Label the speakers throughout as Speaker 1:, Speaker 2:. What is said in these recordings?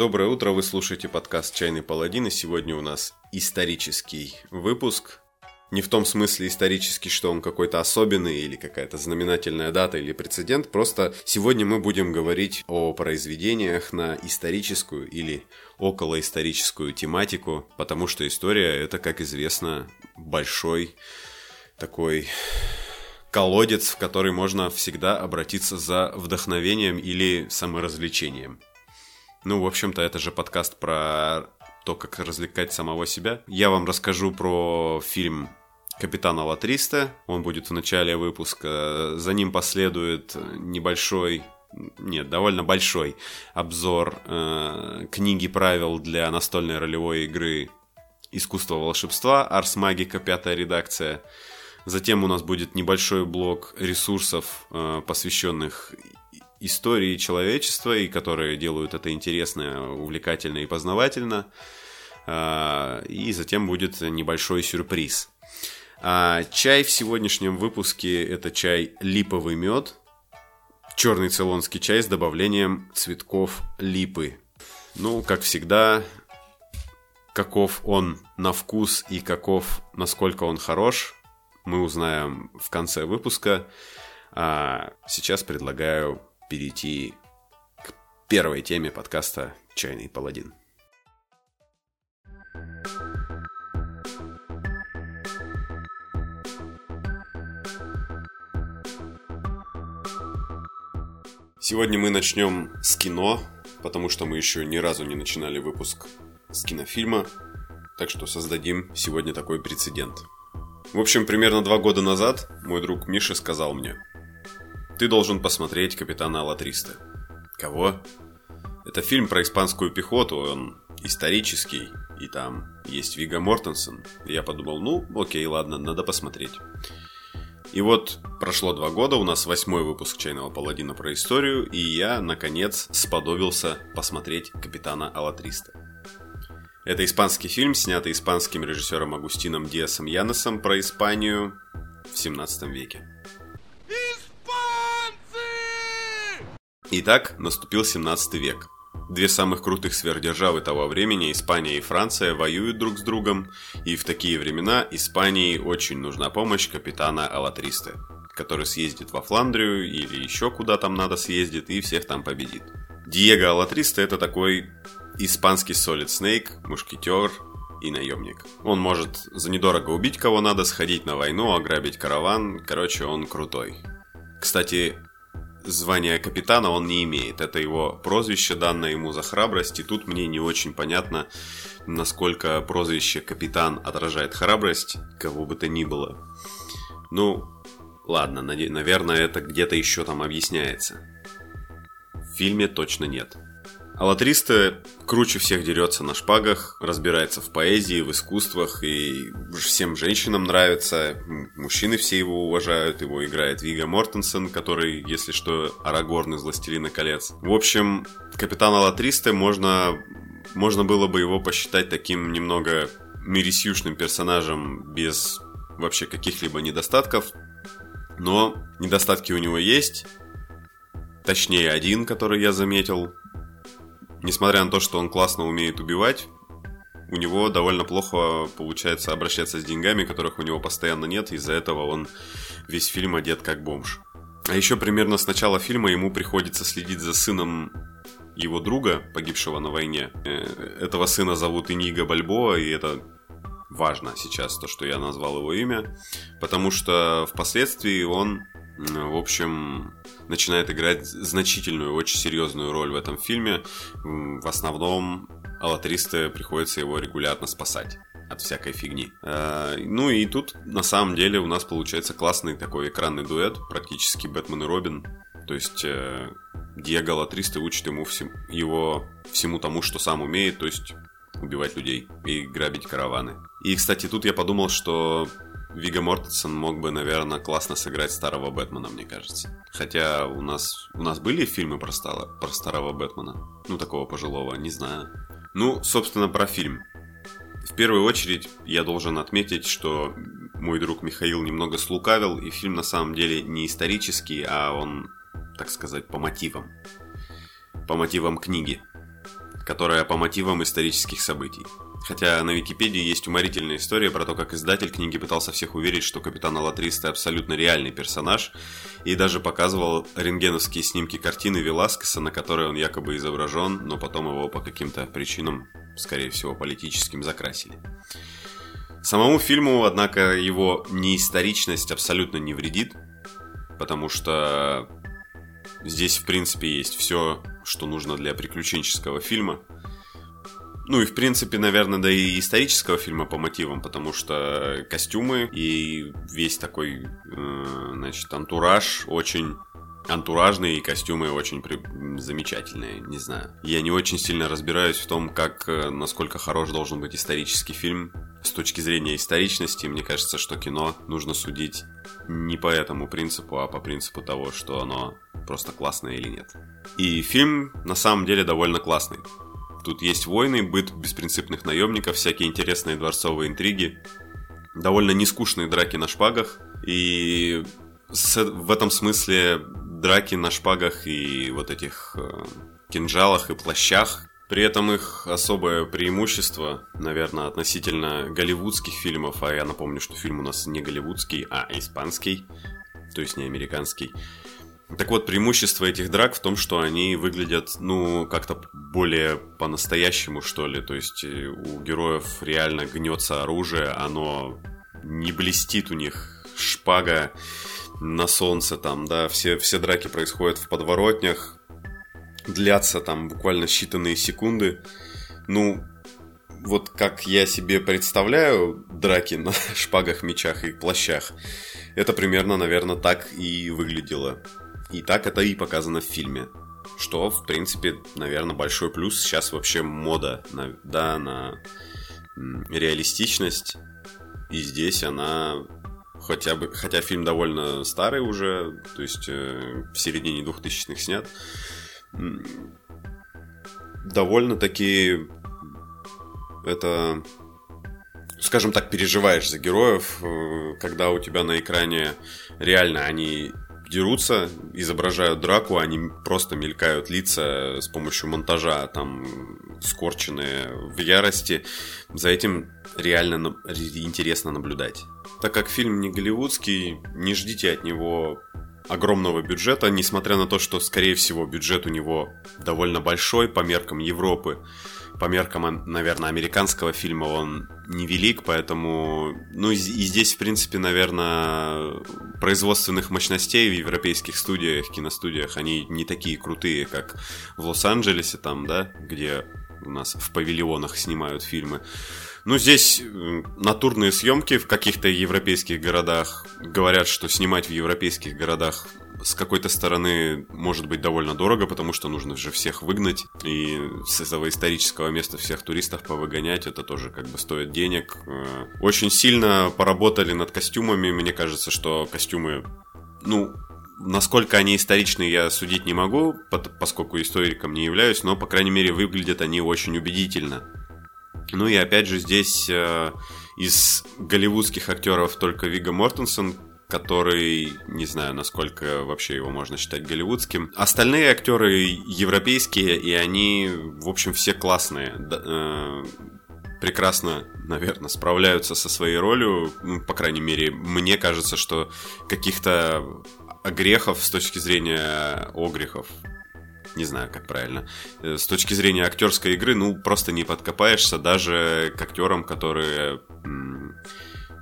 Speaker 1: Доброе утро, вы слушаете подкаст «Чайный паладин», и сегодня у нас исторический выпуск. Не в том смысле исторический, что он какой-то особенный или какая-то знаменательная дата или прецедент, просто сегодня мы будем говорить о произведениях на историческую или околоисторическую тематику, потому что история это, как известно, большой такой колодец, в который можно всегда обратиться за вдохновением или саморазвлечением. Ну, в общем-то, это же подкаст про то, как развлекать самого себя. Я вам расскажу про фильм Капитана Латриста. Он будет в начале выпуска. За ним последует небольшой нет, довольно большой обзор э, книги правил для настольной ролевой игры «Искусство волшебства», «Арс Магика», пятая редакция. Затем у нас будет небольшой блок ресурсов, э, посвященных истории человечества, и которые делают это интересно, увлекательно и познавательно. Э, и затем будет небольшой сюрприз. А чай в сегодняшнем выпуске это чай липовый мед, черный цейлонский чай с добавлением цветков липы. Ну, как всегда, каков он на вкус и каков, насколько он хорош, мы узнаем в конце выпуска. А сейчас предлагаю перейти к первой теме подкаста «Чайный паладин». Сегодня мы начнем с кино, потому что мы еще ни разу не начинали выпуск с кинофильма, так что создадим сегодня такой прецедент – в общем, примерно два года назад мой друг Миша сказал мне, «Ты должен посмотреть «Капитана Алла-300». «Кого?» Это фильм про испанскую пехоту, он исторический, и там есть Вига Мортенсен. И я подумал, ну, окей, ладно, надо посмотреть. И вот прошло два года, у нас восьмой выпуск «Чайного паладина» про историю, и я, наконец, сподобился посмотреть «Капитана Алла-300». Это испанский фильм, снятый испанским режиссером Агустином Диасом Яносом про Испанию в 17 веке. Итак, наступил 17 век. Две самых крутых сверхдержавы того времени, Испания и Франция, воюют друг с другом, и в такие времена Испании очень нужна помощь капитана Алатриста, который съездит во Фландрию или еще куда там надо съездит и всех там победит. Диего Алатриста это такой испанский Solid Snake, мушкетер и наемник. Он может за недорого убить кого надо, сходить на войну, ограбить караван. Короче, он крутой. Кстати, звание капитана он не имеет. Это его прозвище, данное ему за храбрость. И тут мне не очень понятно, насколько прозвище капитан отражает храбрость, кого бы то ни было. Ну, ладно, наверное, это где-то еще там объясняется. В фильме точно нет. Аллатриста круче всех дерется на шпагах, разбирается в поэзии, в искусствах, и всем женщинам нравится, мужчины все его уважают, его играет Вига Мортенсен, который, если что, Арагорн из «Властелина колец». В общем, капитан Аллатриста можно, можно было бы его посчитать таким немного мерисюшным персонажем без вообще каких-либо недостатков, но недостатки у него есть, точнее один, который я заметил – несмотря на то, что он классно умеет убивать, у него довольно плохо получается обращаться с деньгами, которых у него постоянно нет, из-за этого он весь фильм одет как бомж. А еще примерно с начала фильма ему приходится следить за сыном его друга, погибшего на войне. Э, этого сына зовут Иниго Бальбоа, и это важно сейчас, то, что я назвал его имя, потому что впоследствии он в общем, начинает играть значительную, очень серьезную роль в этом фильме. В основном Аллатристе приходится его регулярно спасать от всякой фигни. Э, ну и тут на самом деле у нас получается классный такой экранный дуэт, практически Бэтмен и Робин. То есть э, Диего Латристе учит ему всем, его всему тому, что сам умеет, то есть убивать людей и грабить караваны. И, кстати, тут я подумал, что Вига Мортенсен мог бы, наверное, классно сыграть старого Бэтмена, мне кажется. Хотя у нас, у нас были фильмы про, стало, про старого Бэтмена. Ну, такого пожилого, не знаю. Ну, собственно, про фильм. В первую очередь, я должен отметить, что мой друг Михаил немного слукавил, и фильм на самом деле не исторический, а он, так сказать, по мотивам. По мотивам книги которая по мотивам исторических событий. Хотя на Википедии есть уморительная история про то, как издатель книги пытался всех уверить, что капитан Алатриста абсолютно реальный персонаж, и даже показывал рентгеновские снимки картины Веласкеса, на которой он якобы изображен, но потом его по каким-то причинам, скорее всего, политическим, закрасили. Самому фильму, однако, его неисторичность абсолютно не вредит, потому что здесь, в принципе, есть все, что нужно для приключенческого фильма – ну и в принципе, наверное, да и исторического фильма по мотивам, потому что костюмы и весь такой, э, значит, антураж очень антуражные и костюмы очень при... замечательные, не знаю. Я не очень сильно разбираюсь в том, как, э, насколько хорош должен быть исторический фильм. С точки зрения историчности, мне кажется, что кино нужно судить не по этому принципу, а по принципу того, что оно просто классное или нет. И фильм на самом деле довольно классный. Тут есть войны, быт беспринципных наемников, всякие интересные дворцовые интриги, довольно нескучные драки на шпагах. И в этом смысле драки на шпагах и вот этих э, кинжалах и плащах при этом их особое преимущество, наверное, относительно голливудских фильмов, а я напомню, что фильм у нас не голливудский, а испанский, то есть не американский, так вот, преимущество этих драк в том, что они выглядят, ну, как-то более по-настоящему, что ли. То есть э, у героев реально гнется оружие, оно не блестит у них шпага на солнце там, да, все, все драки происходят в подворотнях, длятся там буквально считанные секунды. Ну, вот как я себе представляю драки на шпагах, мечах и плащах, это примерно, наверное, так и выглядело. И так это и показано в фильме. Что, в принципе, наверное, большой плюс. Сейчас вообще мода на, да, на реалистичность. И здесь она хотя бы, хотя фильм довольно старый уже, то есть э, в середине 2000-х снят, довольно-таки это, скажем так, переживаешь за героев, э, когда у тебя на экране реально они дерутся, изображают драку, они просто мелькают лица с помощью монтажа, там, скорченные в ярости. За этим реально интересно наблюдать. Так как фильм не голливудский, не ждите от него огромного бюджета, несмотря на то, что, скорее всего, бюджет у него довольно большой по меркам Европы по меркам, наверное, американского фильма он невелик, поэтому, ну и здесь, в принципе, наверное, производственных мощностей в европейских студиях, киностудиях, они не такие крутые, как в Лос-Анджелесе там, да, где у нас в павильонах снимают фильмы. Ну, здесь натурные съемки в каких-то европейских городах. Говорят, что снимать в европейских городах с какой-то стороны может быть довольно дорого, потому что нужно же всех выгнать, и с этого исторического места всех туристов повыгонять, это тоже как бы стоит денег. Э, очень сильно поработали над костюмами, мне кажется, что костюмы, ну, Насколько они историчные, я судить не могу, поскольку историком не являюсь, но, по крайней мере, выглядят они очень убедительно. Ну и опять же здесь э, из голливудских актеров только Вига Мортенсон, который, не знаю, насколько вообще его можно считать голливудским. Остальные актеры европейские, и они, в общем, все классные. Э, прекрасно, наверное, справляются со своей ролью. Ну, по крайней мере, мне кажется, что каких-то грехов с точки зрения огрехов не знаю, как правильно. Э, с точки зрения актерской игры, ну, просто не подкопаешься даже к актерам, которые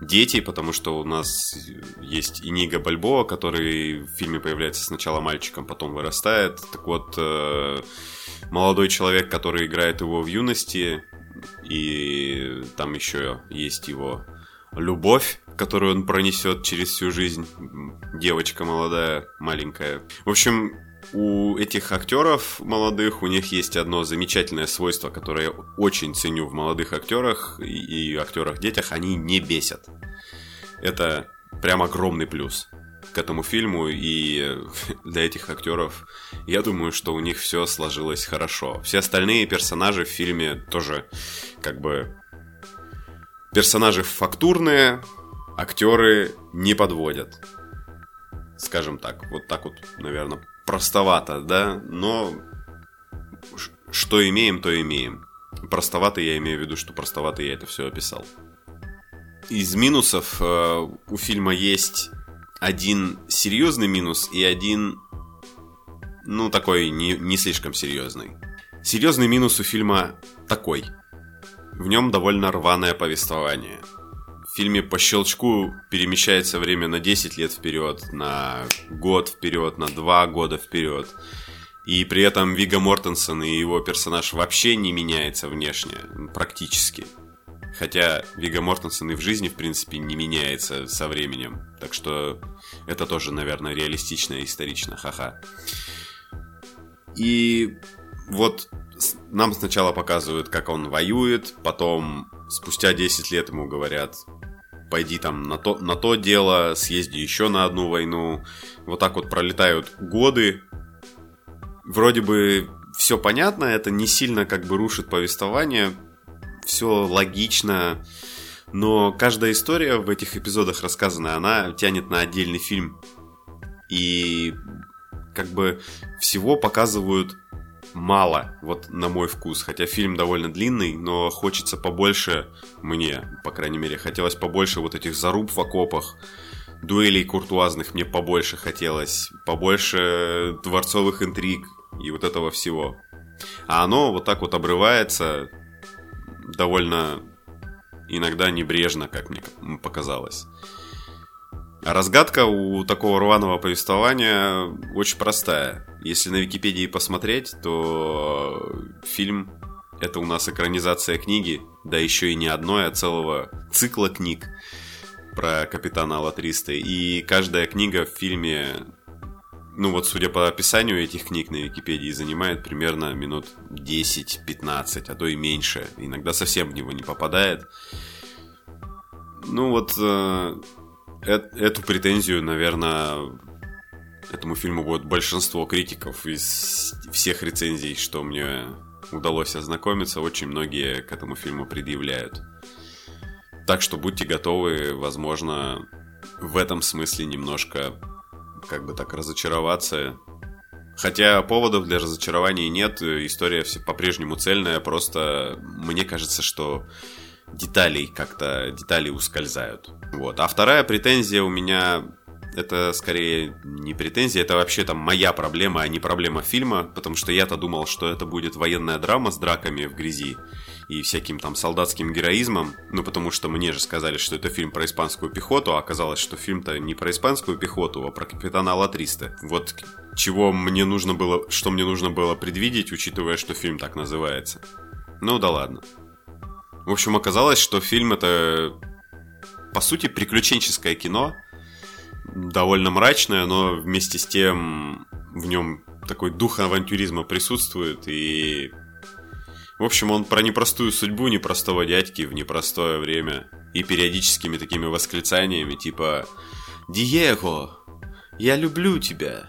Speaker 1: дети, потому что у нас есть Иниго Бальбоа, который в фильме появляется сначала мальчиком, потом вырастает. Так вот, э, молодой человек, который играет его в юности, и там еще есть его любовь, которую он пронесет через всю жизнь. Девочка молодая, маленькая. В общем, у этих актеров молодых, у них есть одно замечательное свойство, которое я очень ценю в молодых актерах и, и актерах-детях, они не бесят. Это прям огромный плюс к этому фильму, и для этих актеров я думаю, что у них все сложилось хорошо. Все остальные персонажи в фильме тоже как бы персонажи фактурные, актеры не подводят. Скажем так, вот так вот, наверное, простовато, да, но что имеем, то имеем. Простовато я имею в виду, что простовато я это все описал. Из минусов э, у фильма есть один серьезный минус и один, ну, такой не, не слишком серьезный. Серьезный минус у фильма такой. В нем довольно рваное повествование. Фильме по щелчку перемещается время на 10 лет вперед, на год вперед, на 2 года вперед. И при этом Вига Мортенсон и его персонаж вообще не меняется внешне, практически. Хотя Вига Мортенсон и в жизни, в принципе, не меняется со временем. Так что это тоже, наверное, реалистично и исторично. Ха-ха. И вот нам сначала показывают, как он воюет, потом спустя 10 лет ему говорят, пойди там на то, на то дело, съезди еще на одну войну. Вот так вот пролетают годы. Вроде бы все понятно, это не сильно как бы рушит повествование, все логично, но каждая история в этих эпизодах рассказанная, она тянет на отдельный фильм. И как бы всего показывают мало, вот на мой вкус. Хотя фильм довольно длинный, но хочется побольше, мне, по крайней мере, хотелось побольше вот этих заруб в окопах, дуэлей куртуазных мне побольше хотелось, побольше дворцовых интриг и вот этого всего. А оно вот так вот обрывается довольно иногда небрежно, как мне показалось. А разгадка у такого рваного повествования очень простая. Если на Википедии посмотреть, то фильм это у нас экранизация книги, да еще и не одной, а целого цикла книг про капитана Алла-300. И каждая книга в фильме, ну вот судя по описанию этих книг на Википедии, занимает примерно минут 10-15, а то и меньше. Иногда совсем в него не попадает. Ну вот э, эту претензию, наверное, этому фильму будет большинство критиков из всех рецензий, что мне удалось ознакомиться, очень многие к этому фильму предъявляют. Так что будьте готовы, возможно, в этом смысле немножко, как бы так, разочароваться. Хотя поводов для разочарования нет, история все по-прежнему цельная, просто мне кажется, что деталей как-то, детали ускользают. Вот. А вторая претензия у меня это скорее не претензия, это вообще там моя проблема, а не проблема фильма, потому что я-то думал, что это будет военная драма с драками в грязи и всяким там солдатским героизмом, ну потому что мне же сказали, что это фильм про испанскую пехоту, а оказалось, что фильм-то не про испанскую пехоту, а про капитана Ла-300. Вот чего мне нужно было, что мне нужно было предвидеть, учитывая, что фильм так называется. Ну да ладно. В общем, оказалось, что фильм это по сути приключенческое кино, довольно мрачное, но вместе с тем в нем такой дух авантюризма присутствует и в общем, он про непростую судьбу непростого дядьки в непростое время и периодическими такими восклицаниями типа «Диего, я люблю тебя».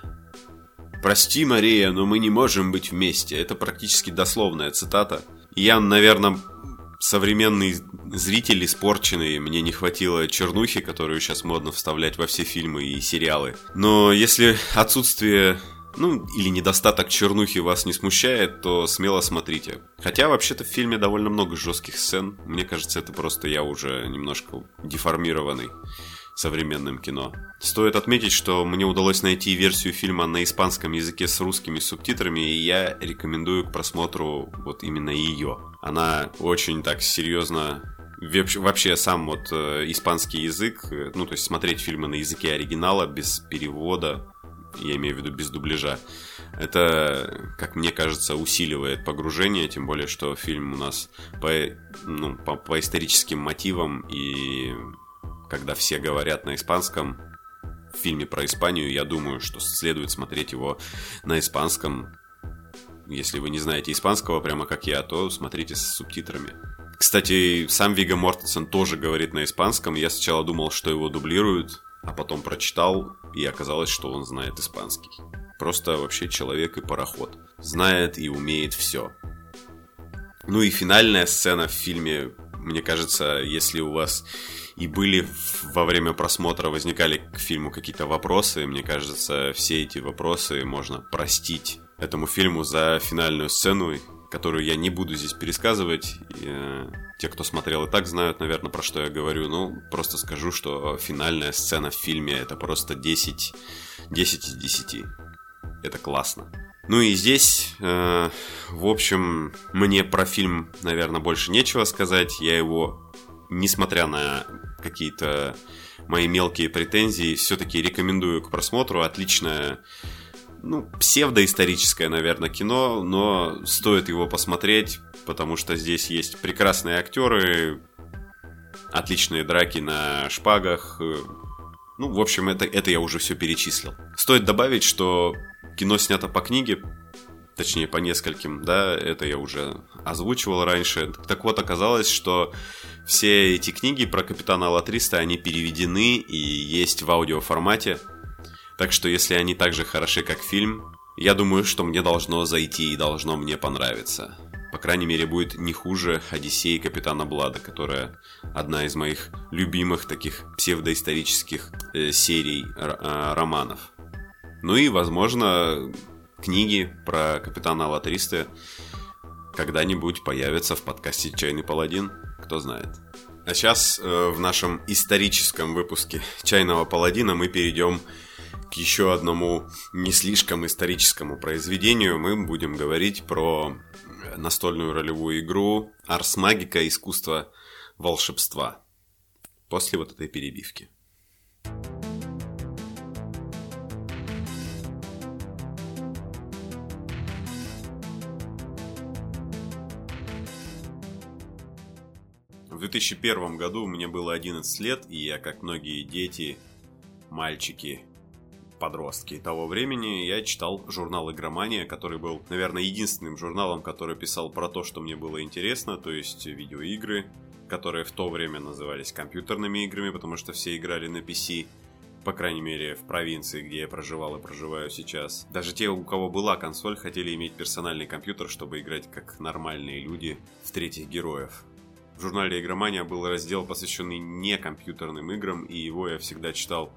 Speaker 1: «Прости, Мария, но мы не можем быть вместе». Это практически дословная цитата. Я, наверное, современный зритель испорченный, мне не хватило чернухи, которую сейчас модно вставлять во все фильмы и сериалы. Но если отсутствие ну, или недостаток чернухи вас не смущает, то смело смотрите. Хотя, вообще-то, в фильме довольно много жестких сцен. Мне кажется, это просто я уже немножко деформированный современным кино. Стоит отметить, что мне удалось найти версию фильма на испанском языке с русскими субтитрами, и я рекомендую к просмотру вот именно ее. Она очень так серьезно вообще сам вот э, испанский язык, э, ну то есть смотреть фильмы на языке оригинала без перевода, я имею в виду без дубляжа, это, как мне кажется, усиливает погружение, тем более, что фильм у нас по, ну, по, по историческим мотивам и когда все говорят на испанском, в фильме про Испанию, я думаю, что следует смотреть его на испанском. Если вы не знаете испанского, прямо как я, то смотрите с субтитрами. Кстати, сам Вига Мортенсен тоже говорит на испанском. Я сначала думал, что его дублируют, а потом прочитал, и оказалось, что он знает испанский. Просто вообще человек и пароход. Знает и умеет все. Ну и финальная сцена в фильме, мне кажется, если у вас и были во время просмотра, возникали к фильму какие-то вопросы. Мне кажется, все эти вопросы можно простить этому фильму за финальную сцену. которую я не буду здесь пересказывать. Э, те, кто смотрел и так знают, наверное, про что я говорю. Ну, просто скажу, что финальная сцена в фильме это просто 10, 10 из 10. Это классно. Ну и здесь, э, в общем, мне про фильм, наверное, больше нечего сказать. Я его, несмотря на какие-то мои мелкие претензии, все-таки рекомендую к просмотру. Отличное ну, псевдоисторическое, наверное, кино, но стоит его посмотреть, потому что здесь есть прекрасные актеры, отличные драки на шпагах. Ну, в общем, это, это я уже все перечислил. Стоит добавить, что кино снято по книге, точнее по нескольким, да, это я уже озвучивал раньше. Так вот, оказалось, что все эти книги про капитана Алатриста, они переведены и есть в аудиоформате. Так что если они так же хороши, как фильм, я думаю, что мне должно зайти и должно мне понравиться. По крайней мере, будет не хуже Одиссеи Капитана Блада, которая одна из моих любимых таких псевдоисторических э, серий э, романов. Ну и, возможно, книги про Капитана Алатриста когда-нибудь появятся в подкасте «Чайный паладин», кто знает. А сейчас э, в нашем историческом выпуске «Чайного паладина» мы перейдем к еще одному не слишком историческому произведению. Мы будем говорить про настольную ролевую игру Арс Магика Искусство волшебства. После вот этой перебивки. В 2001 году мне было 11 лет, и я, как многие дети, мальчики подростки того времени, я читал журнал «Игромания», который был, наверное, единственным журналом, который писал про то, что мне было интересно, то есть видеоигры, которые в то время назывались компьютерными играми, потому что все играли на PC, по крайней мере, в провинции, где я проживал и проживаю сейчас. Даже те, у кого была консоль, хотели иметь персональный компьютер, чтобы играть как нормальные люди в третьих героев. В журнале «Игромания» был раздел, посвященный не компьютерным играм, и его я всегда читал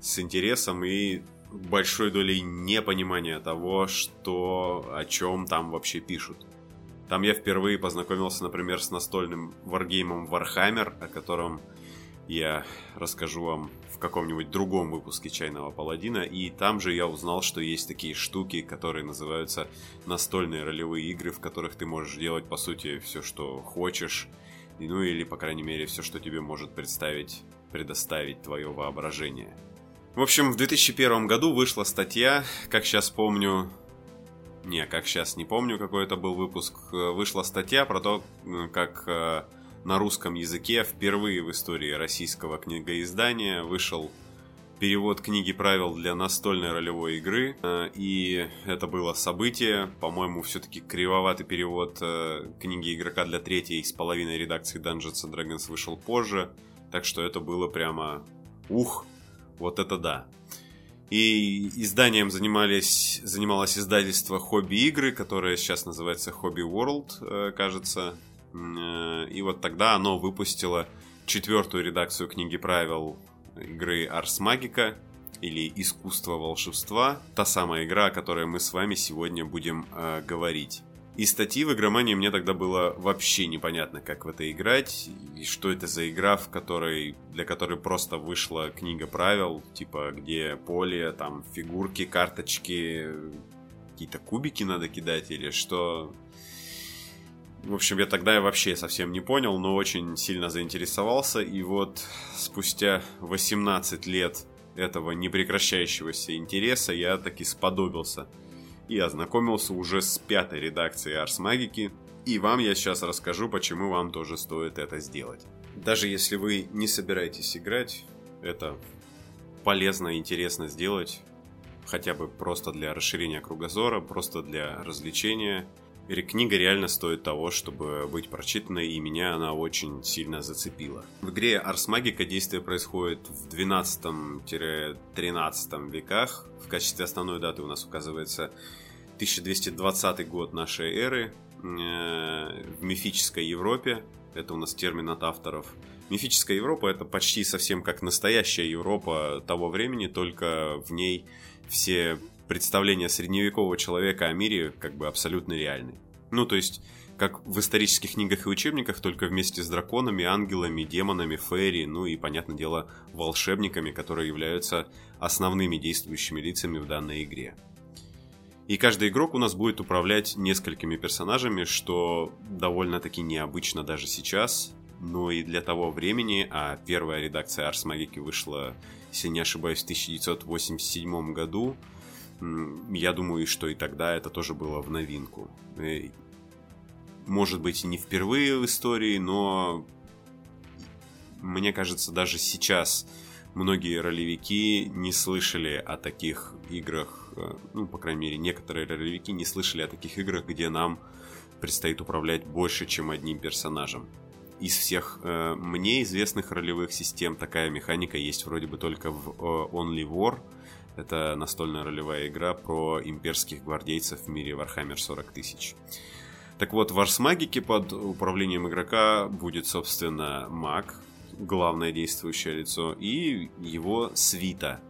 Speaker 1: с интересом и большой долей непонимания того, что, о чем там вообще пишут. Там я впервые познакомился, например, с настольным варгеймом Warhammer, о котором я расскажу вам в каком-нибудь другом выпуске Чайного Паладина. И там же я узнал, что есть такие штуки, которые называются настольные ролевые игры, в которых ты можешь делать, по сути, все, что хочешь. Ну или, по крайней мере, все, что тебе может представить, предоставить твое воображение. В общем, в 2001 году вышла статья, как сейчас помню, не, как сейчас не помню, какой это был выпуск, вышла статья про то, как э, на русском языке впервые в истории российского книгоиздания вышел перевод книги правил для настольной ролевой игры. Э, и это было событие. По-моему, все-таки кривоватый перевод э, книги игрока для третьей с половиной редакции Dungeons and Dragons вышел позже. Так что это было прямо ух, вот это да. И изданием занимались, занималось издательство Хобби Игры, которое сейчас называется Хобби World, э, кажется. И вот тогда оно выпустило четвертую редакцию книги правил игры Ars Magica или Искусство волшебства. Та самая игра, о которой мы с вами сегодня будем э, говорить. И статьи в игромании мне тогда было вообще непонятно, как в это играть, и что это за игра, в которой, для которой просто вышла книга правил, типа где поле, там фигурки, карточки, какие-то кубики надо кидать или что. В общем, я тогда вообще совсем не понял, но очень сильно заинтересовался, и вот спустя 18 лет этого непрекращающегося интереса я таки сподобился – и ознакомился уже с пятой редакцией Ars Magiki, и вам я сейчас расскажу, почему вам тоже стоит это сделать. Даже если вы не собираетесь играть, это полезно и интересно сделать, хотя бы просто для расширения кругозора, просто для развлечения – Книга реально стоит того, чтобы быть прочитанной, и меня она очень сильно зацепила. В игре Ars Magica действие происходит в 12-13 веках. В качестве основной даты у нас указывается 1220 год нашей эры э, в мифической Европе. Это у нас термин от авторов. Мифическая Европа это почти совсем как настоящая Европа того времени, только в ней все представления средневекового человека о мире как бы абсолютно реальны. Ну, то есть, как в исторических книгах и учебниках, только вместе с драконами, ангелами, демонами, фейри, ну и, понятное дело, волшебниками, которые являются основными действующими лицами в данной игре. И каждый игрок у нас будет управлять несколькими персонажами, что довольно-таки необычно даже сейчас, но и для того времени, а первая редакция Ars Magic вышла, если не ошибаюсь, в 1987 году, я думаю, что и тогда это тоже было в новинку. Э, может быть, не впервые в истории, но мне кажется, даже сейчас многие ролевики не слышали о таких играх, э, ну, по крайней мере, некоторые ролевики не слышали о таких играх, где нам предстоит управлять больше, чем одним персонажем. Из всех э, мне известных ролевых систем такая механика есть вроде бы только в э, Only War. Это настольная ролевая игра про имперских гвардейцев в мире Warhammer 40 тысяч. Так вот, в Арсмагике под управлением игрока будет, собственно, маг, главное действующее лицо, и его свита,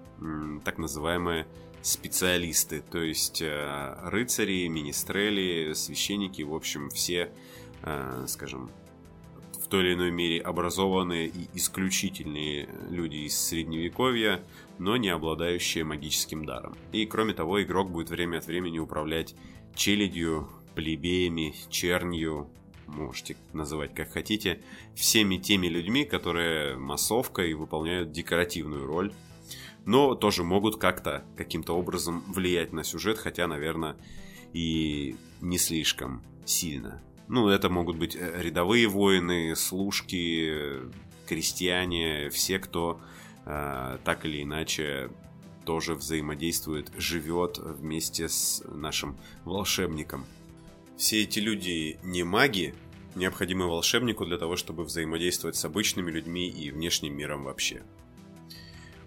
Speaker 1: так называемые специалисты, то есть э, рыцари, министрели, священники, в общем, все, э, скажем, в той или иной мере образованные и исключительные люди из средневековья, но не обладающие магическим даром. И кроме того, игрок будет время от времени управлять челядью, плебеями, чернью, можете называть как хотите, всеми теми людьми, которые массовкой выполняют декоративную роль, но тоже могут как-то, каким-то образом влиять на сюжет, хотя, наверное, и не слишком сильно. Ну, это могут быть э, рядовые воины, служки, крестьяне, все, кто э, так или иначе тоже взаимодействует, живет вместе с нашим волшебником. Все эти люди не маги, необходимы волшебнику для того, чтобы взаимодействовать с обычными людьми и внешним миром вообще.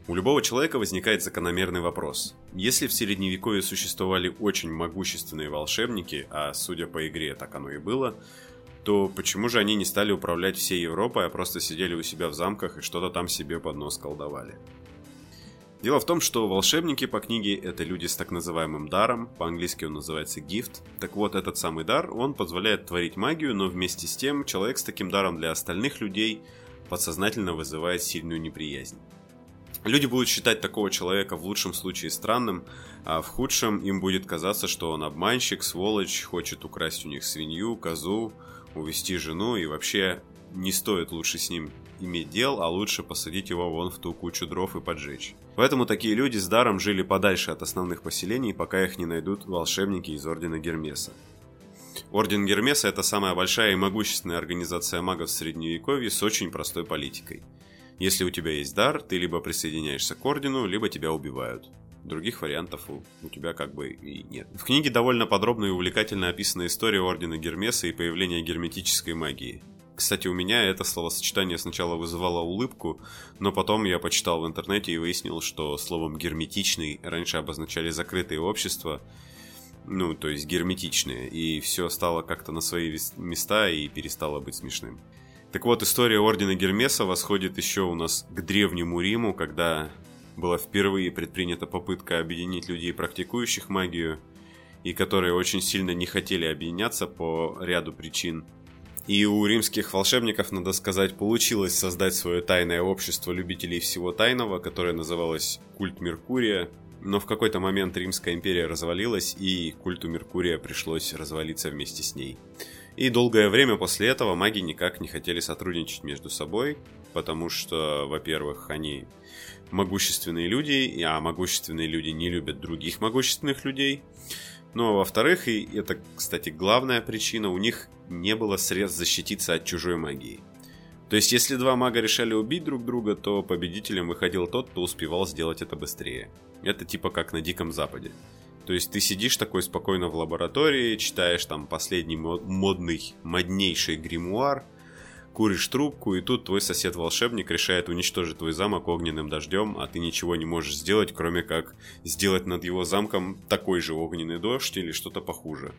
Speaker 1: У любого человека возникает закономерный вопрос. Если в Средневековье существовали очень могущественные волшебники, а судя по игре так оно и было, то почему же они не стали управлять всей Европой, а просто сидели у себя в замках и что-то там себе под нос колдовали? Дело в том, что волшебники по книге это люди с так называемым даром, по-английски он называется gift. Так вот, этот самый дар, он позволяет творить магию, но вместе с тем человек с таким даром для остальных людей подсознательно вызывает сильную неприязнь. Люди будут считать такого человека в лучшем случае странным, а в худшем им будет казаться, что он обманщик, сволочь, хочет украсть у них свинью, козу, увести жену и вообще не стоит лучше с ним иметь дел, а лучше посадить его вон в ту кучу дров и поджечь. Поэтому такие люди с даром жили подальше от основных поселений, пока их не найдут волшебники из Ордена Гермеса. Орден Гермеса – это самая большая и могущественная организация магов в Средневековье с очень простой политикой. Если у тебя есть дар, ты либо присоединяешься к Ордену, либо тебя убивают. Других вариантов у, у тебя как бы и нет. В книге довольно подробно и увлекательно описана история Ордена Гермеса и появление герметической магии – кстати, у меня это словосочетание сначала вызывало улыбку, но потом я почитал в интернете и выяснил, что словом «герметичный» раньше обозначали закрытые общества, ну, то есть герметичные, и все стало как-то на свои места и перестало быть смешным. Так вот, история Ордена Гермеса восходит еще у нас к Древнему Риму, когда была впервые предпринята попытка объединить людей, практикующих магию, и которые очень сильно не хотели объединяться по ряду причин – и у римских волшебников, надо сказать, получилось создать свое тайное общество любителей всего тайного, которое называлось Культ Меркурия. Но в какой-то момент Римская империя развалилась, и культу Меркурия пришлось развалиться вместе с ней. И долгое время после этого маги никак не хотели сотрудничать между собой, потому что, во-первых, они могущественные люди, а могущественные люди не любят других могущественных людей. Ну а во-вторых, и это, кстати, главная причина, у них не было средств защититься от чужой магии. То есть, если два мага решали убить друг друга, то победителем выходил тот, кто успевал сделать это быстрее. Это типа как на Диком Западе. То есть ты сидишь такой спокойно в лаборатории, читаешь там последний модный, моднейший гримуар, куришь трубку, и тут твой сосед-волшебник решает уничтожить твой замок огненным дождем, а ты ничего не можешь сделать, кроме как сделать над его замком такой же огненный дождь или что-то похуже.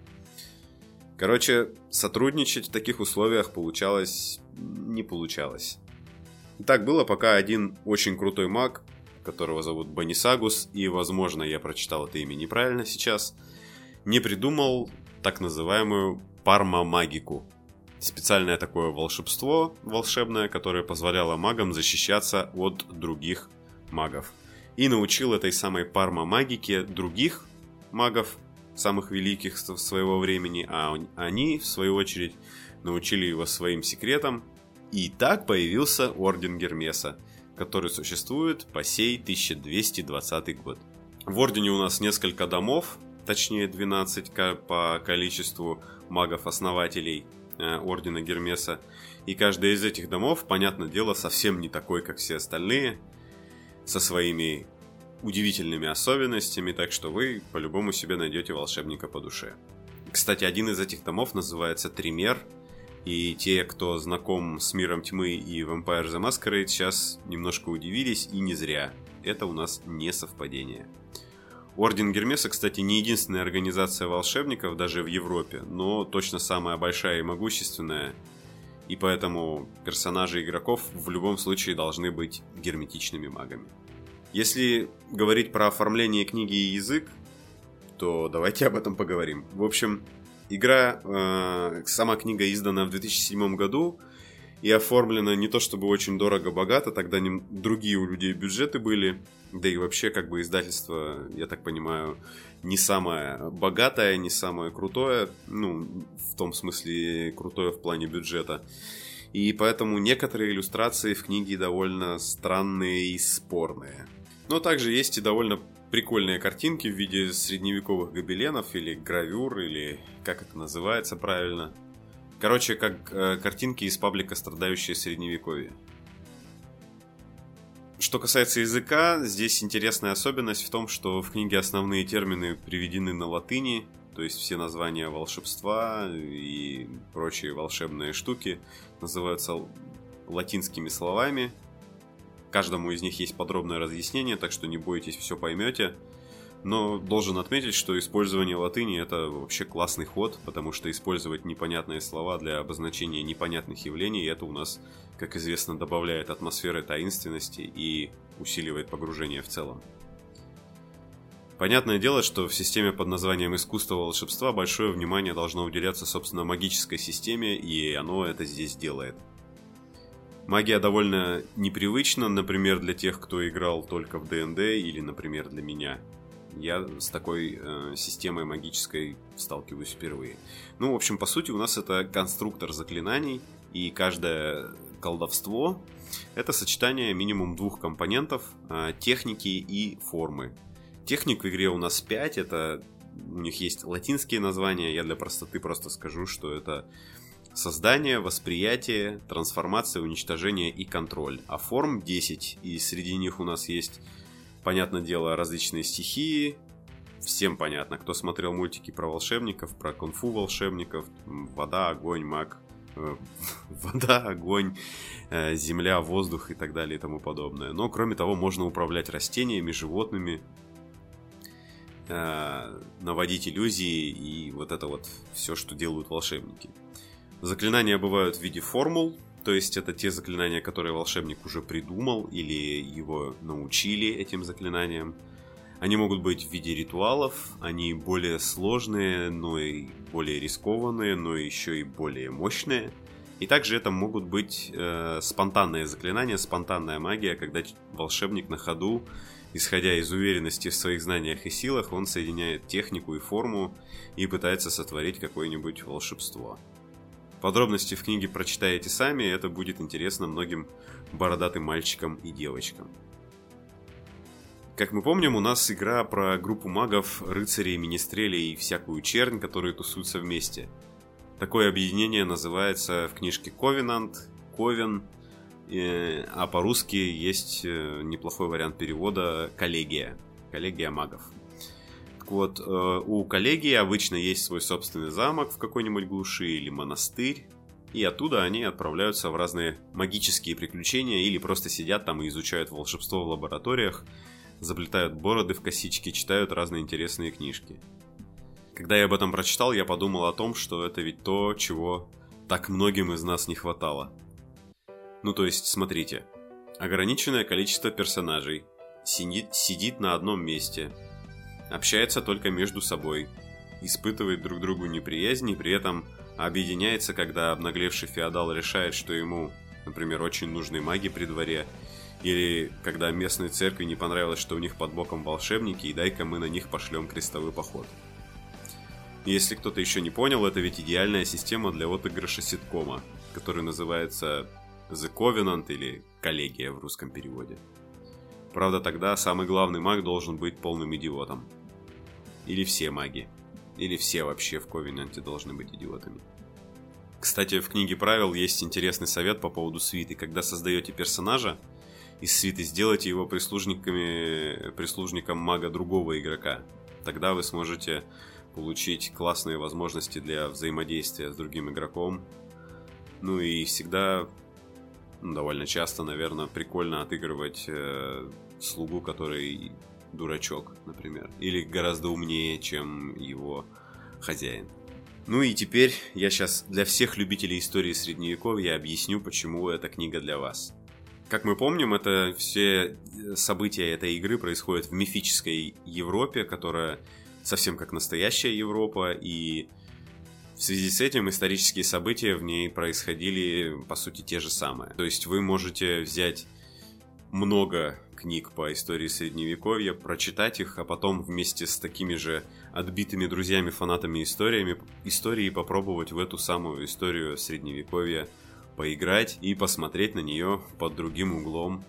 Speaker 1: Короче, сотрудничать в таких условиях получалось... не получалось. И так было, пока один очень крутой маг, которого зовут Банисагус, и, возможно, я прочитал это имя неправильно сейчас, не придумал так называемую парма-магику. Специальное такое волшебство волшебное, которое позволяло магам защищаться от других магов. И научил этой самой парма-магике других магов, самых великих своего времени, а они, в свою очередь, научили его своим секретам. И так появился Орден Гермеса, который существует по сей 1220 год. В Ордене у нас несколько домов, точнее 12 по количеству магов-основателей э, Ордена Гермеса. И каждый из этих домов, понятное дело, совсем не такой, как все остальные, со своими удивительными особенностями, так что вы по-любому себе найдете волшебника по душе. Кстати, один из этих домов называется Тример, и те, кто знаком с Миром Тьмы и Vampire the Masquerade, сейчас немножко удивились, и не зря. Это у нас не совпадение. Орден Гермеса, кстати, не единственная организация волшебников даже в Европе, но точно самая большая и могущественная, и поэтому персонажи игроков в любом случае должны быть герметичными магами. Если говорить про оформление книги и язык, то давайте об этом поговорим. В общем, игра, э, сама книга издана в 2007 году и оформлена не то чтобы очень дорого-богато, тогда не, другие у людей бюджеты были, да и вообще как бы издательство, я так понимаю, не самое богатое, не самое крутое, ну, в том смысле крутое в плане бюджета. И поэтому некоторые иллюстрации в книге довольно странные и спорные. Но также есть и довольно прикольные картинки в виде средневековых гобеленов или гравюр, или как это называется правильно. Короче, как э, картинки из паблика «Страдающие средневековье». Что касается языка, здесь интересная особенность в том, что в книге основные термины приведены на латыни, то есть все названия волшебства и прочие волшебные штуки называются латинскими словами, Каждому из них есть подробное разъяснение, так что не бойтесь, все поймете. Но должен отметить, что использование латыни это вообще классный ход, потому что использовать непонятные слова для обозначения непонятных явлений это у нас, как известно, добавляет атмосферы таинственности и усиливает погружение в целом. Понятное дело, что в системе под названием искусство волшебства большое внимание должно уделяться, собственно, магической системе, и оно это здесь делает. Магия довольно непривычна, например, для тех, кто играл только в ДНД или, например, для меня. Я с такой э, системой магической сталкиваюсь впервые. Ну, в общем, по сути, у нас это конструктор заклинаний, и каждое колдовство — это сочетание минимум двух компонентов э, — техники и формы. Техник в игре у нас 5, это у них есть латинские названия, я для простоты просто скажу, что это Создание, восприятие, трансформация, уничтожение и контроль. А форм 10, и среди них у нас есть, понятное дело, различные стихии. Всем понятно, кто смотрел мультики про волшебников, про кунг-фу волшебников, вода, огонь, маг, э, вода, огонь, э, земля, воздух и так далее и тому подобное. Но кроме того, можно управлять растениями, животными, э, наводить иллюзии и вот это вот все, что делают волшебники. Заклинания бывают в виде формул, то есть это те заклинания, которые волшебник уже придумал или его научили этим заклинаниям. Они могут быть в виде ритуалов, они более сложные, но и более рискованные, но еще и более мощные. И также это могут быть э, спонтанные заклинания, спонтанная магия, когда волшебник на ходу, исходя из уверенности в своих знаниях и силах, он соединяет технику и форму и пытается сотворить какое-нибудь волшебство. Подробности в книге прочитаете сами, это будет интересно многим бородатым мальчикам и девочкам. Как мы помним, у нас игра про группу магов, рыцарей, министрелей и всякую чернь, которые тусуются вместе. Такое объединение называется в книжке Covenant, Ковен, а по-русски есть э, неплохой вариант перевода «коллегия», «коллегия магов». Вот, э, у коллеги обычно есть свой собственный замок в какой-нибудь глуши или монастырь, и оттуда они отправляются в разные магические приключения или просто сидят там и изучают волшебство в лабораториях, заплетают бороды в косички, читают разные интересные книжки. Когда я об этом прочитал, я подумал о том, что это ведь то, чего так многим из нас не хватало. Ну то есть, смотрите, ограниченное количество персонажей сидит, сидит на одном месте – общаются только между собой, испытывают друг другу неприязнь и при этом объединяется, когда обнаглевший феодал решает, что ему, например, очень нужны маги при дворе, или когда местной церкви не понравилось, что у них под боком волшебники, и дай-ка мы на них пошлем крестовый поход. Если кто-то еще не понял, это ведь идеальная система для отыгрыша ситкома, который называется The Covenant или Коллегия в русском переводе. Правда, тогда самый главный маг должен быть полным идиотом. Или все маги. Или все вообще в Ковенанте должны быть идиотами. Кстати, в книге правил есть интересный совет по поводу свиты. Когда создаете персонажа, из свиты сделайте его прислужниками, прислужником мага другого игрока. Тогда вы сможете получить классные возможности для взаимодействия с другим игроком. Ну и всегда, ну, довольно часто, наверное, прикольно отыгрывать э, слугу, который дурачок, например. Или гораздо умнее, чем его хозяин. Ну и теперь я сейчас для всех любителей истории Средневековья объясню, почему эта книга для вас. Как мы помним, это все события этой игры происходят в мифической Европе, которая совсем как настоящая Европа, и в связи с этим исторические события в ней происходили, по сути, те же самые. То есть вы можете взять много книг по истории Средневековья, прочитать их, а потом вместе с такими же отбитыми друзьями, фанатами историями, истории попробовать в эту самую историю Средневековья поиграть и посмотреть на нее под другим углом,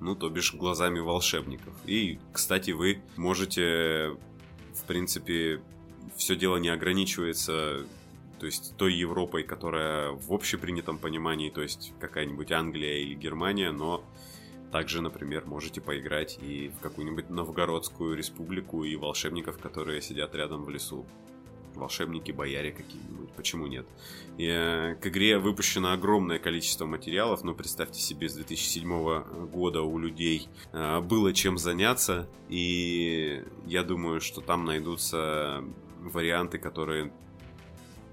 Speaker 1: ну, то бишь глазами волшебников. И, кстати, вы можете, в принципе, все дело не ограничивается то есть той Европой, которая в общепринятом понимании, то есть какая-нибудь Англия или Германия, но также, например, можете поиграть и в какую-нибудь Новгородскую республику и волшебников, которые сидят рядом в лесу. Волшебники, бояре какие-нибудь, почему нет? И, э, к игре выпущено огромное количество материалов, но представьте себе, с 2007 года у людей э, было чем заняться, и я думаю, что там найдутся варианты, которые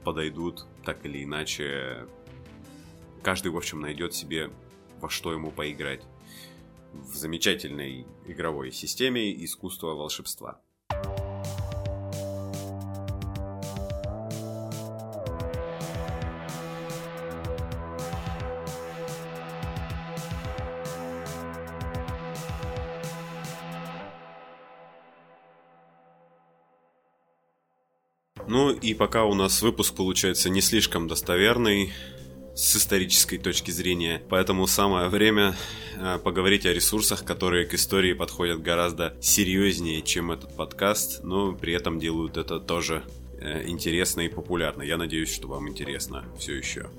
Speaker 1: подойдут так или иначе. Каждый, в общем, найдет себе во что ему поиграть в замечательной игровой системе искусства волшебства. Ну и пока у нас выпуск получается не слишком достоверный, с исторической точки зрения. Поэтому самое время э, поговорить о ресурсах, которые к истории подходят гораздо серьезнее, чем этот подкаст, но при этом делают это тоже э, интересно и популярно. Я надеюсь, что вам интересно все еще.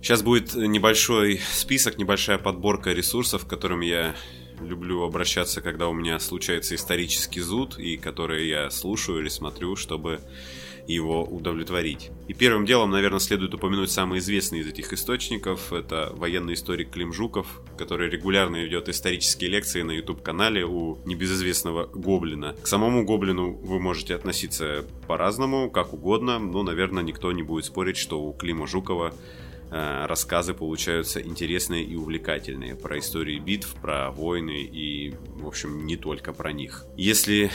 Speaker 1: Сейчас будет небольшой список, небольшая подборка ресурсов, к которым я люблю обращаться, когда у меня случается исторический зуд, и которые я слушаю или смотрю, чтобы его удовлетворить. И первым делом, наверное, следует упомянуть самый известный из этих источников. Это военный историк Клим Жуков, который регулярно ведет исторические лекции на YouTube-канале у небезызвестного Гоблина. К самому Гоблину вы можете относиться по-разному, как угодно, но, наверное, никто не будет спорить, что у Клима Жукова э, рассказы получаются интересные и увлекательные про истории битв, про войны и, в общем, не только про них. Если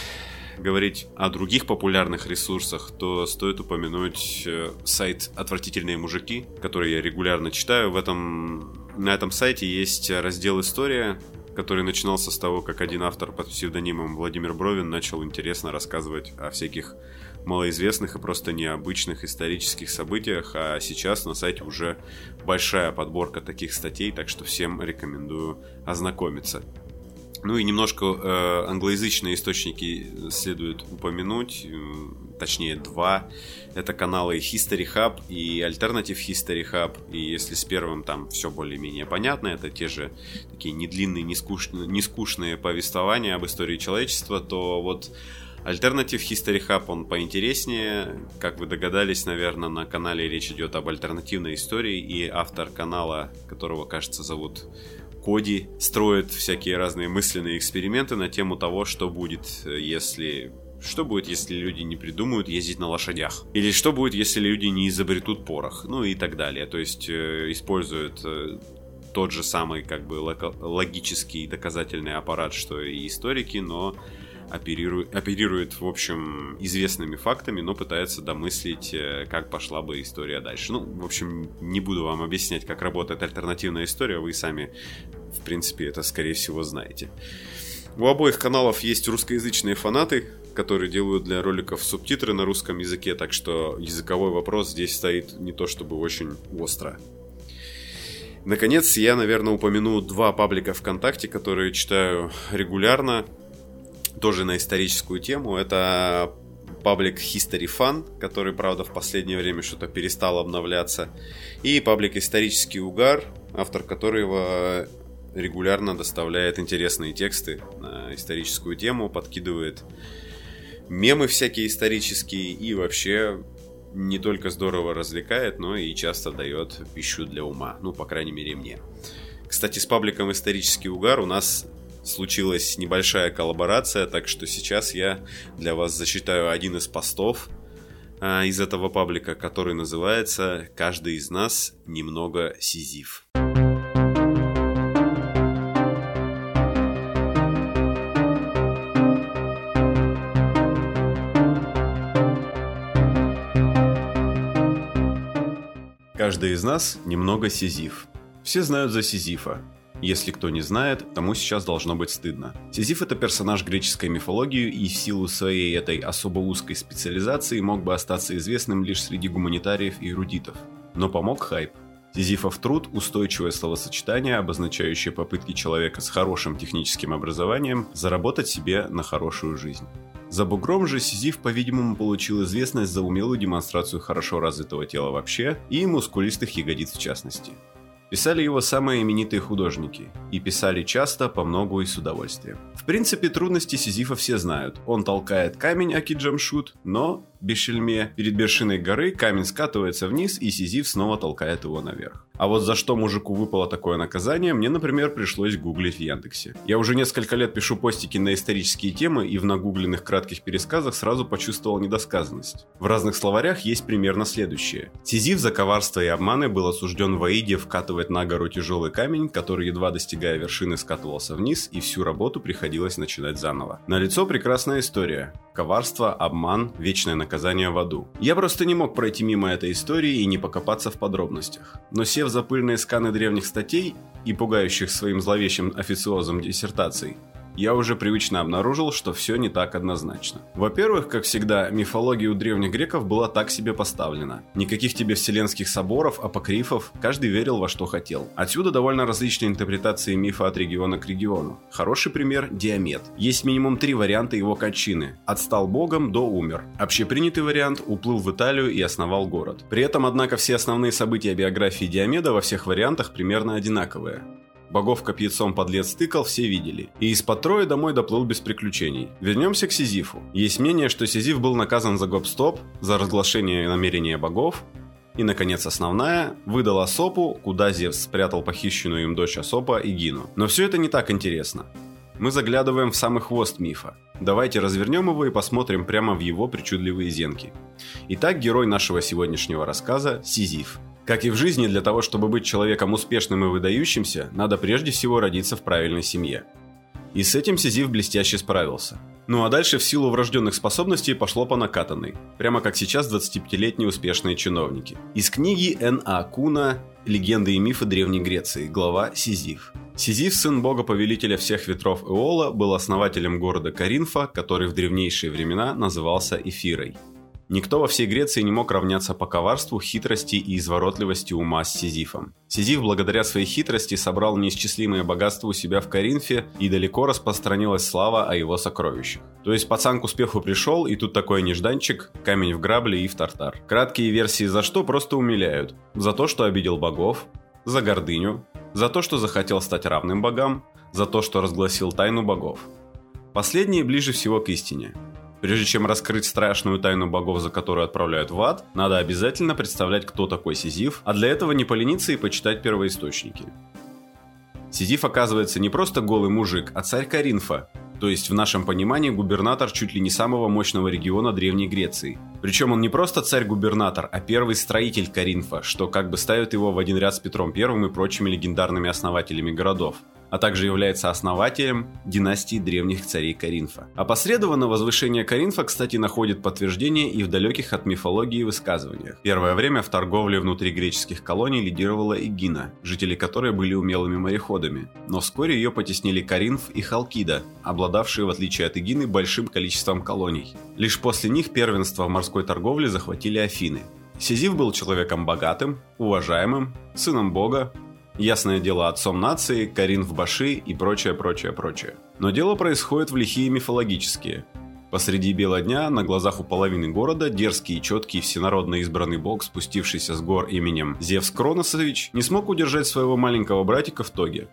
Speaker 1: говорить о других популярных ресурсах, то стоит упомянуть э, сайт «Отвратительные мужики», который я регулярно читаю. В этом, на этом сайте есть раздел «История», который начинался с того, как один автор под псевдонимом Владимир Бровин начал интересно рассказывать о всяких малоизвестных и просто необычных исторических событиях, а сейчас на сайте уже большая подборка таких статей, так что всем рекомендую ознакомиться. Ну и немножко э, англоязычные источники следует упомянуть, э, точнее два. Это каналы History Hub и Alternative History Hub. И если с первым там все более-менее понятно, это те же такие недлинные, нескучные, нескучные повествования об истории человечества, то вот Alternative History Hub, он поинтереснее. Как вы догадались, наверное, на канале речь идет об альтернативной истории, и автор канала, которого, кажется, зовут Коди строит всякие разные мысленные эксперименты на тему того, что будет, э, если что будет, если люди не придумают ездить на лошадях? Или что будет, если люди не изобретут порох? Ну и так далее. То есть э, используют э, тот же самый как бы логический доказательный аппарат, что и историки, но оперирует, оперирует, в общем, известными фактами, но пытается домыслить, э, как пошла бы история дальше. Ну, в общем, не буду вам объяснять, как работает альтернативная история, вы сами, в принципе, это, скорее всего, знаете. У обоих каналов есть русскоязычные фанаты, которые делают для роликов субтитры на русском языке, так что языковой вопрос здесь стоит не то чтобы очень остро. Наконец, я, наверное, упомяну два паблика ВКонтакте, которые читаю регулярно, тоже на историческую тему. Это паблик History Fun, который, правда, в последнее время что-то перестал обновляться, и паблик Исторический угар, автор которого регулярно доставляет интересные тексты на историческую тему, подкидывает мемы всякие исторические и вообще не только здорово развлекает, но и часто дает пищу для ума. Ну, по крайней мере, мне. Кстати, с пабликом «Исторический угар» у нас случилась небольшая коллаборация, так что сейчас я для вас зачитаю один из постов а, из этого паблика, который называется «Каждый из нас немного сизиф». Каждый из нас немного сизиф. Все знают за Сизифа. Если кто не знает, тому сейчас должно быть стыдно. Сизиф это персонаж греческой мифологии и в силу своей этой особо узкой специализации мог бы остаться известным лишь среди гуманитариев и эрудитов. Но помог хайп. Сизифов труд – устойчивое словосочетание, обозначающее попытки человека с хорошим техническим образованием заработать себе на хорошую жизнь. За бугром же Сизиф, по-видимому, получил известность за умелую демонстрацию хорошо развитого тела вообще и мускулистых ягодиц в частности. Писали его самые именитые художники, и писали часто, по многу и с удовольствием. В принципе, трудности Сизифа все знают. Он толкает камень Аки Джамшут, но Бешельме, перед вершиной горы камень скатывается вниз, и Сизиф снова толкает его наверх. А вот за что мужику выпало такое наказание, мне, например, пришлось гуглить в Яндексе. Я уже несколько лет пишу постики на исторические темы, и в нагугленных кратких пересказах сразу почувствовал недосказанность. В разных словарях есть примерно следующее. Сизиф за коварство и обманы был осужден в Аиде вкатывать на гору тяжелый камень, который, едва достигая вершины, скатывался вниз, и всю работу приходилось начинать заново. На лицо прекрасная история. Коварство, обман, вечное наказание в аду. Я просто не мог пройти мимо этой истории и не покопаться в подробностях. Но сев за пыльные сканы древних статей и пугающих своим зловещим официозом диссертаций, я уже привычно обнаружил, что все не так однозначно. Во-первых, как всегда, мифология у древних греков была так себе поставлена. Никаких тебе вселенских соборов, апокрифов, каждый верил во что хотел. Отсюда довольно различные интерпретации мифа от региона к региону. Хороший пример – Диамет. Есть минимум три варианта его кончины. Отстал богом до умер. Общепринятый вариант – уплыл в Италию и основал город. При этом, однако, все основные события биографии Диомеда во всех вариантах примерно одинаковые. Богов копьецом подлец тыкал, все видели. И из-под Трои домой доплыл без приключений. Вернемся к Сизифу. Есть мнение, что Сизиф был наказан за гоп-стоп, за разглашение намерения богов, и, наконец, основная – выдала Асопу, куда Зевс спрятал похищенную им дочь Асопа и Гину. Но все это не так интересно. Мы заглядываем в самый хвост мифа. Давайте развернем его и посмотрим прямо в его причудливые зенки. Итак, герой нашего сегодняшнего рассказа – Сизиф – как и в жизни, для того, чтобы быть человеком успешным и выдающимся, надо прежде всего родиться в правильной семье. И с этим Сизиф блестяще справился. Ну а дальше в силу врожденных способностей пошло по накатанной, прямо как сейчас 25-летние успешные чиновники. Из книги Н.А. Куна «Легенды и мифы Древней Греции», глава Сизиф. Сизиф, сын бога-повелителя всех ветров Эола, был основателем города Каринфа, который в древнейшие времена назывался Эфирой. Никто во всей Греции не мог равняться по коварству, хитрости и изворотливости ума с Сизифом. Сизиф благодаря своей хитрости собрал неисчислимые богатства у себя в Коринфе и далеко распространилась слава о его сокровищах. То есть пацан к успеху пришел, и тут такой нежданчик, камень в грабле и в тартар. Краткие версии за что просто умиляют. За то, что обидел богов, за гордыню, за то, что захотел стать равным богам, за то, что разгласил тайну богов. Последние ближе всего к истине. Прежде чем раскрыть страшную тайну богов, за которую отправляют в ад, надо обязательно представлять, кто такой Сизиф, а для этого не полениться и почитать первоисточники. Сизиф оказывается не просто голый мужик, а царь Каринфа, то есть в нашем понимании губернатор чуть ли не самого мощного региона Древней Греции. Причем он не просто царь-губернатор, а первый строитель Каринфа, что как бы ставит его в один ряд с Петром I и прочими легендарными основателями городов. А также является основателем династии древних царей Каринфа. Опосредованно возвышение Каринфа, кстати, находит подтверждение и в далеких от мифологии высказываниях. Первое время в торговле внутри греческих колоний лидировала Игина, жители которой были умелыми мореходами, но вскоре ее потеснили Каринф и Халкида, обладавшие, в отличие от Игины, большим количеством колоний. Лишь после них первенство в морской торговле захватили Афины. Сизиф был человеком богатым, уважаемым, сыном бога, Ясное дело, отцом нации, Карин в Баши и прочее, прочее, прочее. Но дело происходит в лихие мифологические. Посреди бела дня, на глазах у половины города, дерзкий и четкий всенародно избранный бог, спустившийся с гор именем Зевс Кроносович, не смог удержать своего маленького братика в тоге.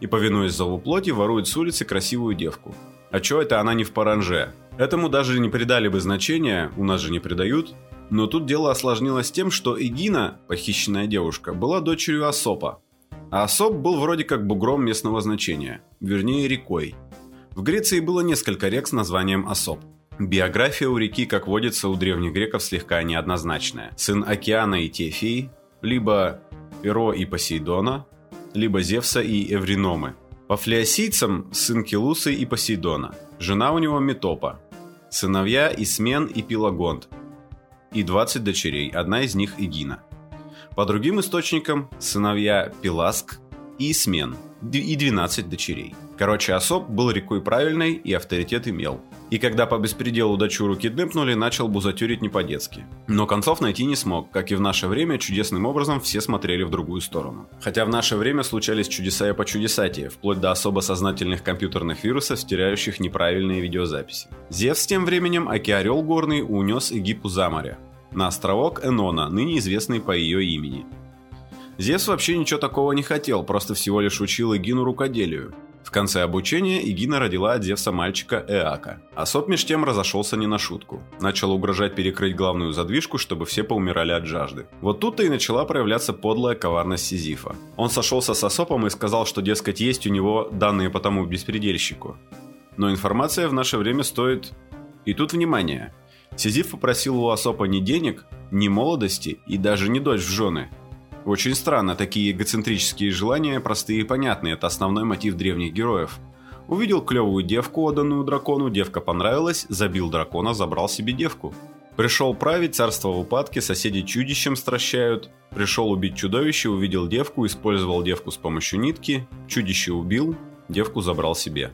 Speaker 1: И, повинуясь зову плоти, ворует с улицы красивую девку. А чё это она не в паранже? Этому даже не придали бы значения, у нас же не придают. Но тут дело осложнилось тем, что Эгина, похищенная девушка, была дочерью Асопа, а Осоп был вроде как бугром местного значения, вернее рекой. В Греции было несколько рек с названием Осоп. Биография у реки, как водится, у древних греков слегка неоднозначная. Сын Океана и Тефии, либо Иро и Посейдона, либо Зевса и Эвриномы. По флеосийцам сын Келусы и Посейдона. Жена у него Метопа. Сыновья Исмен и Пилагонт. И 20 дочерей, одна из них Игина. По другим источникам, сыновья Пиласк и Смен, и 12 дочерей. Короче, Осоп был рекой правильной и авторитет имел. И когда по беспределу дочуру киднепнули, начал бузатюрить не по-детски. Но концов найти не смог, как и в наше время чудесным образом все смотрели в другую сторону. Хотя в наше время случались чудеса и по чудесатие, вплоть до особо сознательных компьютерных вирусов, теряющих неправильные видеозаписи. Зевс тем временем, аки орел горный, унес Египу за море, на островок Энона, ныне известный по ее имени. Зевс вообще ничего такого не хотел, просто всего лишь учил Эгину рукоделию. В конце обучения Игина родила от Зевса мальчика Эака. А Соп меж тем разошелся не на шутку. Начал угрожать перекрыть главную задвижку, чтобы все поумирали от жажды. Вот тут-то и начала проявляться подлая коварность Сизифа. Он сошелся с Асопом и сказал, что, дескать, есть у него данные по тому беспредельщику. Но информация в наше время стоит... И тут внимание. Сизиф попросил у Асопа ни денег, ни молодости и даже не дочь в жены. Очень странно, такие эгоцентрические желания простые и понятные, это основной мотив древних героев. Увидел клевую девку, отданную дракону, девка понравилась, забил дракона, забрал себе девку. Пришел править, царство в упадке, соседи чудищем стращают. Пришел убить чудовище, увидел девку, использовал девку с помощью нитки, чудище убил, девку забрал себе.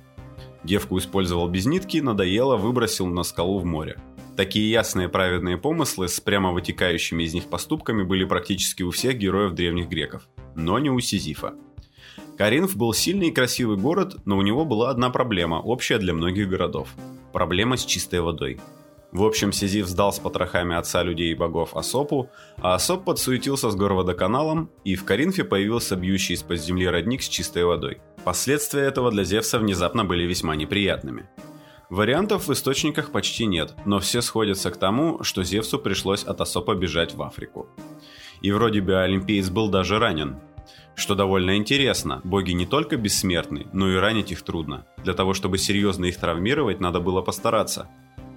Speaker 1: Девку использовал без нитки, надоело, выбросил на скалу в море. Такие ясные праведные помыслы с прямо вытекающими из них поступками были практически у всех героев древних греков, но не у Сизифа. Каринф был сильный и красивый город, но у него была одна проблема, общая для многих городов. Проблема с чистой водой. В общем, Сизиф сдал с потрохами отца людей и богов Асопу, а Асоп подсуетился с горводоканалом, и в Каринфе появился бьющий из-под земли родник с чистой водой. Последствия этого для Зевса внезапно были весьма неприятными. Вариантов в источниках почти нет, но все сходятся к тому, что Зевсу пришлось от Асопа бежать в Африку. И вроде бы Олимпиец был даже ранен. Что довольно интересно, боги не только бессмертны, но и ранить их трудно. Для того, чтобы серьезно их травмировать, надо было постараться.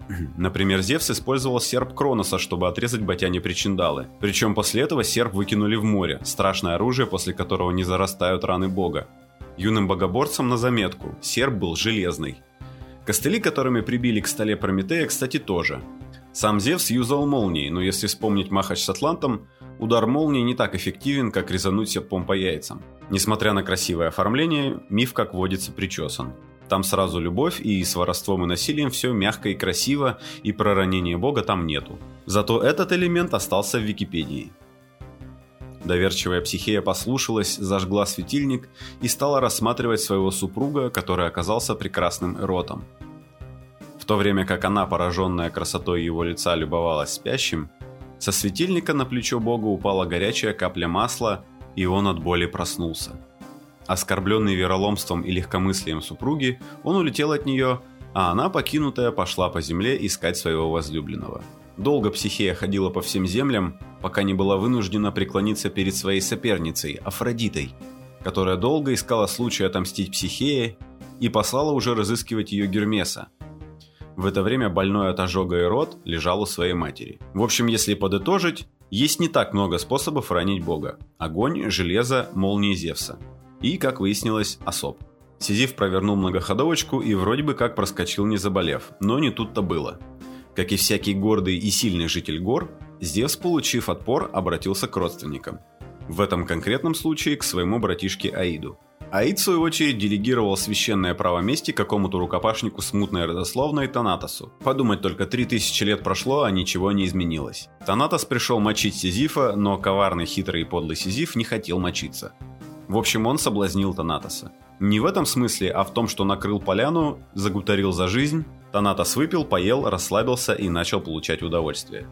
Speaker 1: Например, Зевс использовал серп Кроноса, чтобы отрезать Батяне причиндалы. Причем после этого серп выкинули в море, страшное оружие, после которого не зарастают раны бога. Юным богоборцам на заметку, серп был железный. Костыли, которыми прибили к столе Прометея, кстати, тоже. Сам Зевс юзал молнии, но если вспомнить махач с Атлантом, удар молнии не так эффективен, как резануть серпом по яйцам. Несмотря на красивое оформление, миф, как водится, причесан. Там сразу любовь, и с воровством и насилием все мягко и красиво, и про ранение бога там нету. Зато этот элемент остался в Википедии. Доверчивая психея послушалась, зажгла светильник и стала рассматривать своего супруга, который оказался прекрасным эротом. В то время как она, пораженная красотой его лица, любовалась спящим, со светильника на плечо бога упала горячая капля масла, и он от боли проснулся. Оскорбленный вероломством и легкомыслием супруги, он улетел от нее, а она, покинутая, пошла по земле искать своего возлюбленного. Долго Психея ходила по всем землям, пока не была вынуждена преклониться перед своей соперницей, Афродитой, которая долго искала случая отомстить Психее и послала уже разыскивать ее Гермеса. В это время больной от ожога Ирод лежал у своей матери. В общем, если подытожить, есть не так много способов ранить бога. Огонь, железо, молнии Зевса. И, как выяснилось, особ. Сизиф провернул многоходовочку и вроде бы как проскочил, не заболев, но не тут-то было. Как и всякий гордый и сильный житель гор, Зевс, получив отпор, обратился к родственникам. В этом конкретном случае к своему братишке Аиду. Аид, в свою очередь, делегировал священное право мести какому-то рукопашнику смутной родословной Танатосу. Подумать только, три тысячи лет прошло, а ничего не изменилось. Танатос пришел мочить Сизифа, но коварный, хитрый и подлый Сизиф не хотел мочиться. В общем, он соблазнил Танатоса. Не в этом смысле, а в том, что накрыл поляну, загуторил за жизнь, Танатос выпил, поел, расслабился и начал получать удовольствие.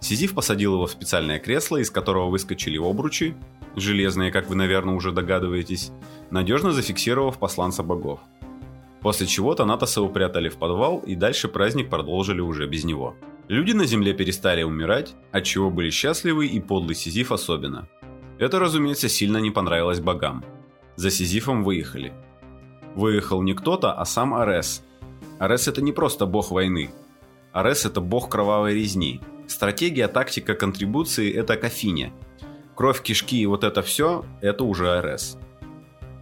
Speaker 1: Сизиф посадил его в специальное кресло, из которого выскочили обручи, железные, как вы, наверное, уже догадываетесь, надежно зафиксировав посланца богов. После чего Танатоса упрятали в подвал, и дальше праздник продолжили уже без него. Люди на земле перестали умирать, от чего были счастливы и подлый Сизиф особенно. Это, разумеется, сильно не понравилось богам. За Сизифом выехали. Выехал не кто-то, а сам Арес. Арес это не просто бог войны. Арес это бог кровавой резни. Стратегия, тактика, контрибуции – это Кафиня – Кровь, кишки и вот это все – это уже АРС.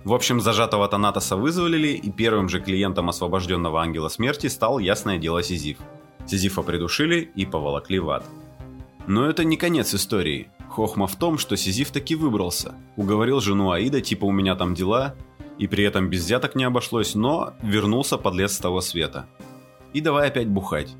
Speaker 1: В общем, зажатого Танатоса вызволили, и первым же клиентом освобожденного Ангела Смерти стал, ясное дело, Сизиф. Сизифа придушили и поволокли в ад. Но это не конец истории. Хохма в том, что Сизиф таки выбрался. Уговорил жену Аида, типа у меня там дела, и при этом без взяток не обошлось, но вернулся подлец с того света. И давай опять бухать.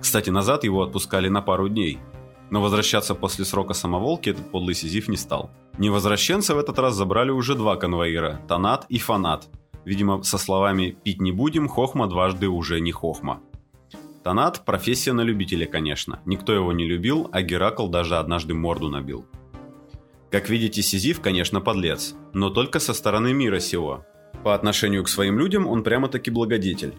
Speaker 1: Кстати, назад его отпускали на пару дней – но возвращаться после срока самоволки этот подлый Сизиф не стал. Невозвращенца в этот раз забрали уже два конвоира – Танат и Фанат. Видимо, со словами «пить не будем, хохма дважды уже не хохма». Танат – профессия на любителя, конечно. Никто его не любил, а Геракл даже однажды морду набил. Как видите, Сизиф, конечно, подлец, но только со стороны мира сего. По отношению к своим людям он прямо-таки благодетель.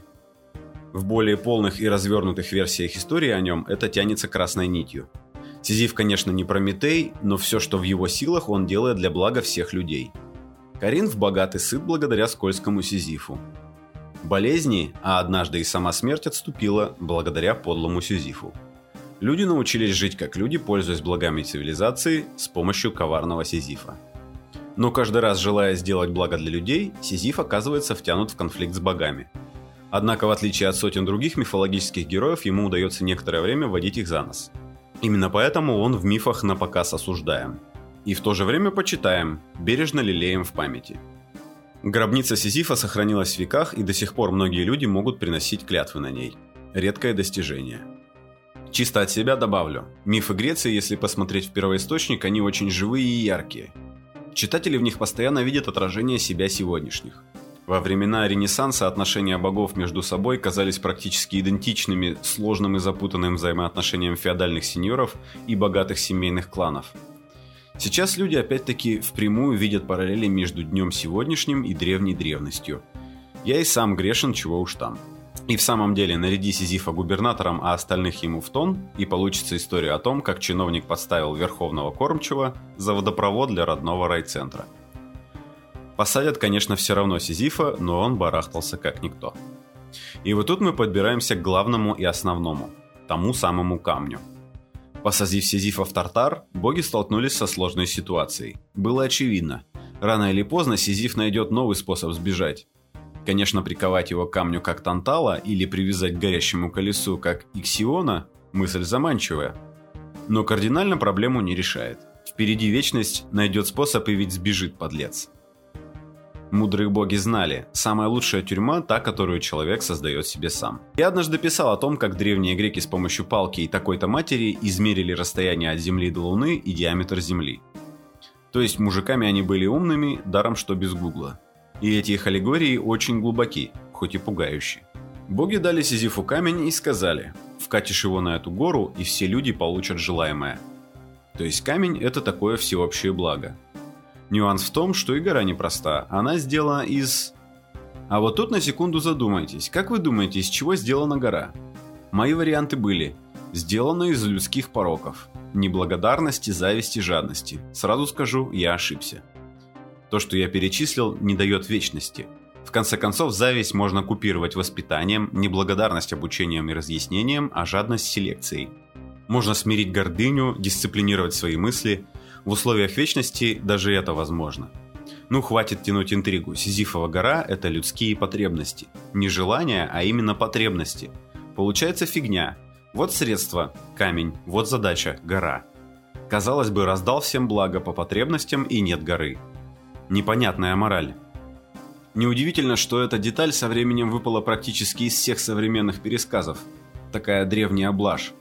Speaker 1: В более полных и развернутых версиях истории о нем это тянется красной нитью – Сизиф, конечно, не Прометей, но все, что в его силах, он делает для блага всех людей. Каринф богат и сыт благодаря скользкому Сизифу. Болезни, а однажды и сама смерть отступила благодаря подлому Сизифу. Люди научились жить как люди, пользуясь благами цивилизации с помощью коварного Сизифа. Но каждый раз, желая сделать благо для людей, Сизиф оказывается втянут в конфликт с богами. Однако, в отличие от сотен других мифологических героев, ему удается некоторое время водить их за нос – Именно поэтому он в мифах на показ осуждаем. И в то же время почитаем, бережно лелеем в памяти. Гробница Сизифа сохранилась в веках, и до сих пор многие люди могут приносить клятвы на ней. Редкое достижение. Чисто от себя добавлю. Мифы Греции, если посмотреть в первоисточник, они очень живые и яркие. Читатели в них постоянно видят отражение себя сегодняшних. Во времена Ренессанса отношения богов между собой казались практически идентичными сложным и запутанным взаимоотношениям феодальных сеньоров и богатых семейных кланов. Сейчас люди опять-таки впрямую видят параллели между днем сегодняшним и древней древностью. Я и сам грешен, чего уж там. И в самом деле, наряди Сизифа губернатором, а остальных ему в тон, и получится история о том, как чиновник подставил верховного кормчего за водопровод для родного райцентра – Посадят, конечно, все равно Сизифа, но он барахтался как никто. И вот тут мы подбираемся к главному и основному, тому самому камню. Посадив Сизифа в Тартар, боги столкнулись со сложной ситуацией. Было очевидно, рано или поздно Сизиф найдет новый способ сбежать. Конечно, приковать его к камню как Тантала или привязать к горящему колесу как Иксиона – мысль заманчивая. Но кардинально проблему не решает. Впереди вечность найдет способ и ведь сбежит подлец. Мудрые боги знали, самая лучшая тюрьма – та, которую человек создает себе сам. Я однажды писал о том, как древние греки с помощью палки и такой-то матери измерили расстояние от Земли до Луны и диаметр Земли. То есть мужиками они были умными, даром что без гугла. И эти их аллегории очень глубоки, хоть и пугающие. Боги дали Сизифу камень и сказали, вкатишь его на эту гору, и все люди получат желаемое. То есть камень – это такое всеобщее благо. Нюанс в том, что и гора непроста. Она сделана из... А вот тут на секунду задумайтесь. Как вы думаете, из чего сделана гора? Мои варианты были. Сделана из людских пороков. Неблагодарности, зависти, жадности. Сразу скажу, я ошибся. То, что я перечислил, не дает вечности. В конце концов, зависть можно купировать воспитанием, неблагодарность обучением и разъяснением, а жадность селекцией. Можно смирить гордыню, дисциплинировать свои мысли – в условиях вечности даже это возможно. Ну, хватит тянуть интригу. Сизифова гора – это людские потребности. Не желания, а именно потребности. Получается фигня. Вот средство – камень, вот задача – гора. Казалось бы, раздал всем благо по потребностям и нет горы. Непонятная мораль. Неудивительно, что эта деталь со временем выпала практически из всех современных пересказов. Такая древняя блажь.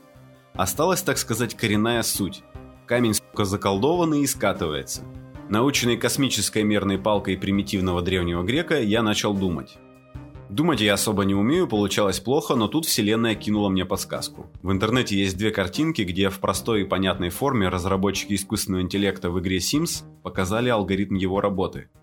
Speaker 1: Осталась, так сказать, коренная суть. Камень, сука, заколдованный и скатывается. Наученный космической мерной палкой примитивного древнего грека, я начал думать. Думать я особо не умею, получалось плохо, но тут вселенная кинула мне подсказку. В интернете есть две картинки, где в простой и понятной форме разработчики искусственного интеллекта в игре Sims показали алгоритм его работы –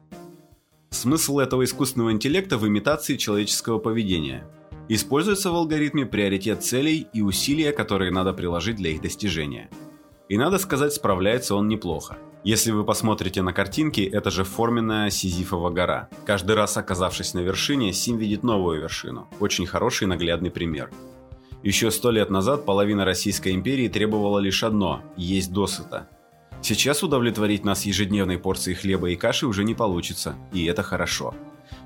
Speaker 1: Смысл этого искусственного интеллекта в имитации человеческого поведения. Используется в алгоритме приоритет целей и усилия, которые надо приложить для их достижения. И надо сказать, справляется он неплохо. Если вы посмотрите на картинки, это же форменная Сизифова гора. Каждый раз оказавшись на вершине, Сим видит новую вершину. Очень хороший наглядный пример. Еще сто лет назад половина Российской империи требовала лишь одно – есть досыта – Сейчас удовлетворить нас ежедневной порцией хлеба и каши уже не получится, и это хорошо.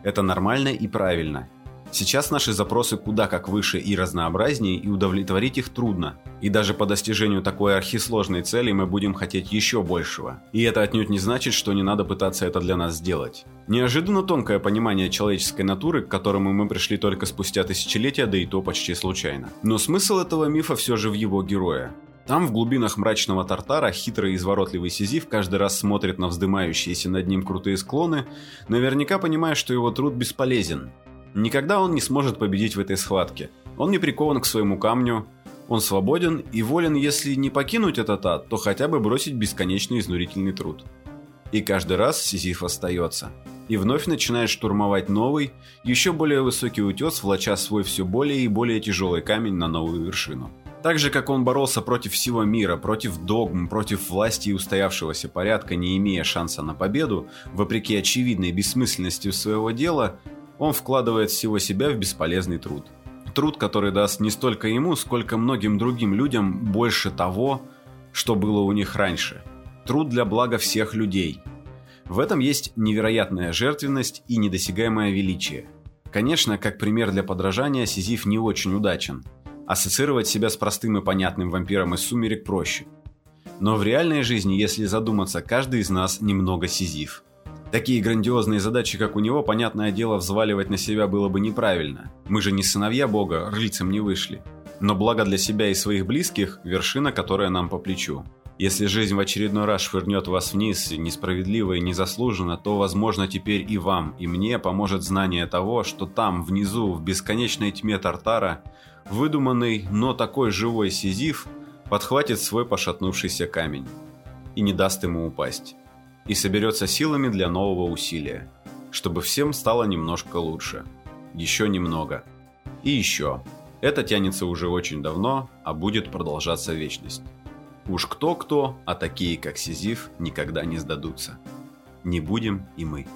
Speaker 1: Это нормально и правильно. Сейчас наши запросы куда как выше и разнообразнее, и удовлетворить их трудно. И даже по достижению такой архисложной цели мы будем хотеть еще большего. И это отнюдь не значит, что не надо пытаться это для нас сделать. Неожиданно тонкое понимание человеческой натуры, к которому мы пришли только спустя тысячелетия, да и то почти случайно. Но смысл этого мифа все же в его герое. Там, в глубинах мрачного Тартара, хитрый и изворотливый Сизиф каждый раз смотрит на вздымающиеся над ним крутые склоны, наверняка понимая, что его труд бесполезен. Никогда он не сможет победить в этой схватке. Он не прикован к своему камню, он свободен и волен, если не покинуть этот ад, то хотя бы бросить бесконечный изнурительный труд. И каждый раз Сизиф остается. И вновь начинает штурмовать новый, еще более высокий утес, влача свой все более и более тяжелый камень на новую вершину. Так же, как он боролся против всего мира, против догм, против власти и устоявшегося порядка, не имея шанса на победу, вопреки очевидной бессмысленности своего дела, он вкладывает всего себя в бесполезный труд. Труд, который даст не столько ему, сколько многим другим людям больше того, что было у них раньше. Труд для блага всех людей. В этом есть невероятная жертвенность и недосягаемое величие. Конечно, как пример для подражания, Сизиф не очень удачен – Ассоциировать себя с простым и понятным вампиром из сумерек проще. Но в реальной жизни, если задуматься, каждый из нас немного сизиф. Такие грандиозные задачи, как у него, понятное дело, взваливать на себя было бы неправильно. Мы же не сыновья Бога, рыльцем не вышли. Но благо для себя и своих близких – вершина, которая нам по плечу. Если жизнь в очередной раз швырнет вас вниз, несправедливо и незаслуженно, то, возможно, теперь и вам, и мне поможет знание того, что там, внизу, в бесконечной тьме Тартара, выдуманный, но такой живой Сизиф подхватит свой пошатнувшийся камень и не даст ему упасть, и соберется силами для нового усилия, чтобы всем стало немножко лучше. Еще немного. И еще. Это тянется уже очень давно, а будет продолжаться вечность. Уж кто-кто, а такие, как Сизиф, никогда не сдадутся. Не будем и мы.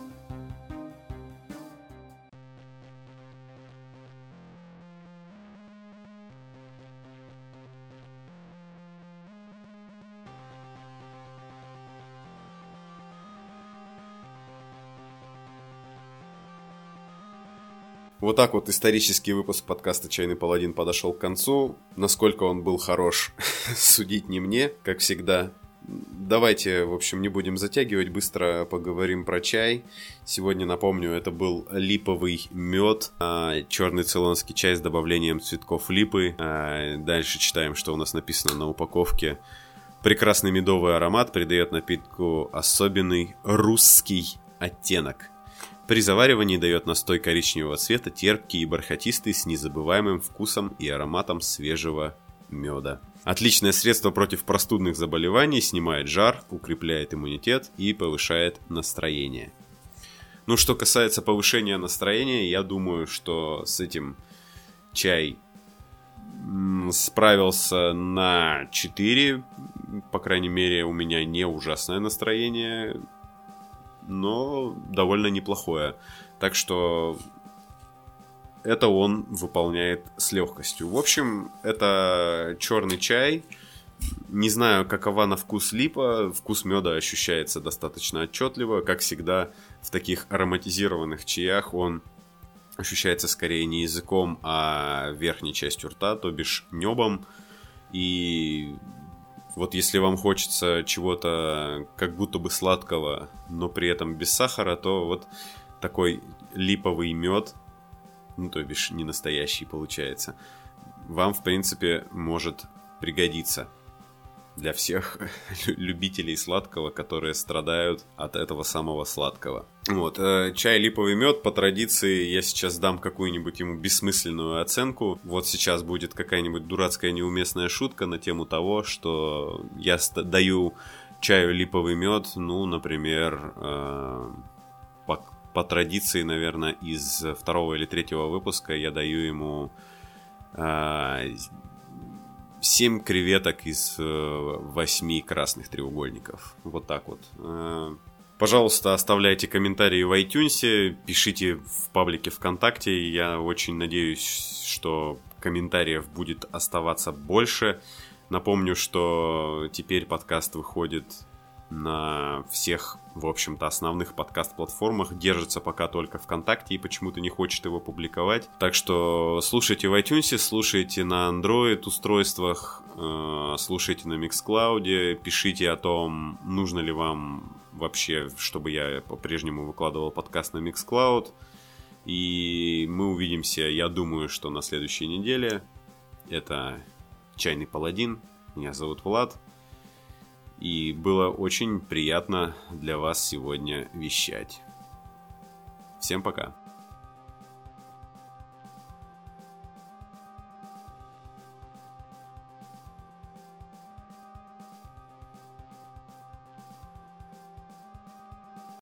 Speaker 1: Вот так вот исторический выпуск подкаста «Чайный паладин» подошел к концу. Насколько он был хорош, судить не мне, как всегда. Давайте, в общем, не будем затягивать, быстро поговорим про чай. Сегодня, напомню, это был липовый мед, а, черный цейлонский чай с добавлением цветков липы. А, дальше читаем, что у нас написано на упаковке. Прекрасный медовый аромат придает напитку особенный русский оттенок. При заваривании дает настой коричневого цвета, терпкий и бархатистый, с незабываемым вкусом и ароматом свежего меда. Отличное средство против простудных заболеваний, снимает жар, укрепляет иммунитет и повышает настроение. Ну, что касается повышения настроения, я думаю, что с этим чай справился на 4. По крайней мере, у меня не ужасное настроение но довольно неплохое. Так что это он выполняет с легкостью. В общем, это черный чай Не знаю, какова на вкус липа. Вкус меда ощущается достаточно отчетливо. Как всегда, в таких ароматизированных чаях он ощущается скорее не языком, а верхней частью рта, то бишь небом. И вот если вам хочется чего-то как будто бы сладкого, но при этом без сахара, то вот такой липовый мед, ну то бишь не настоящий получается, вам в принципе может пригодиться для всех любителей сладкого, которые страдают от этого самого сладкого. Вот, э, чай липовый мед, по традиции я сейчас дам какую-нибудь ему бессмысленную оценку. Вот сейчас будет какая-нибудь дурацкая неуместная шутка на тему того, что я даю чаю липовый мед, ну, например, э, по, по традиции, наверное, из второго или третьего выпуска я даю ему э, 7 креветок из 8 э, красных треугольников. Вот так вот. Э, пожалуйста, оставляйте комментарии в iTunes, пишите в паблике ВКонтакте. Я очень надеюсь, что комментариев будет оставаться больше. Напомню, что теперь подкаст выходит на всех, в общем-то, основных подкаст-платформах. Держится пока только ВКонтакте и почему-то не хочет его публиковать. Так что слушайте в iTunes, слушайте на Android устройствах, э, слушайте на Mixcloud, пишите о том, нужно ли вам вообще, чтобы я по-прежнему выкладывал подкаст на Mixcloud. И мы увидимся, я думаю, что на следующей неделе. Это Чайный Паладин. Меня зовут Влад. И было очень приятно для вас сегодня вещать. Всем пока.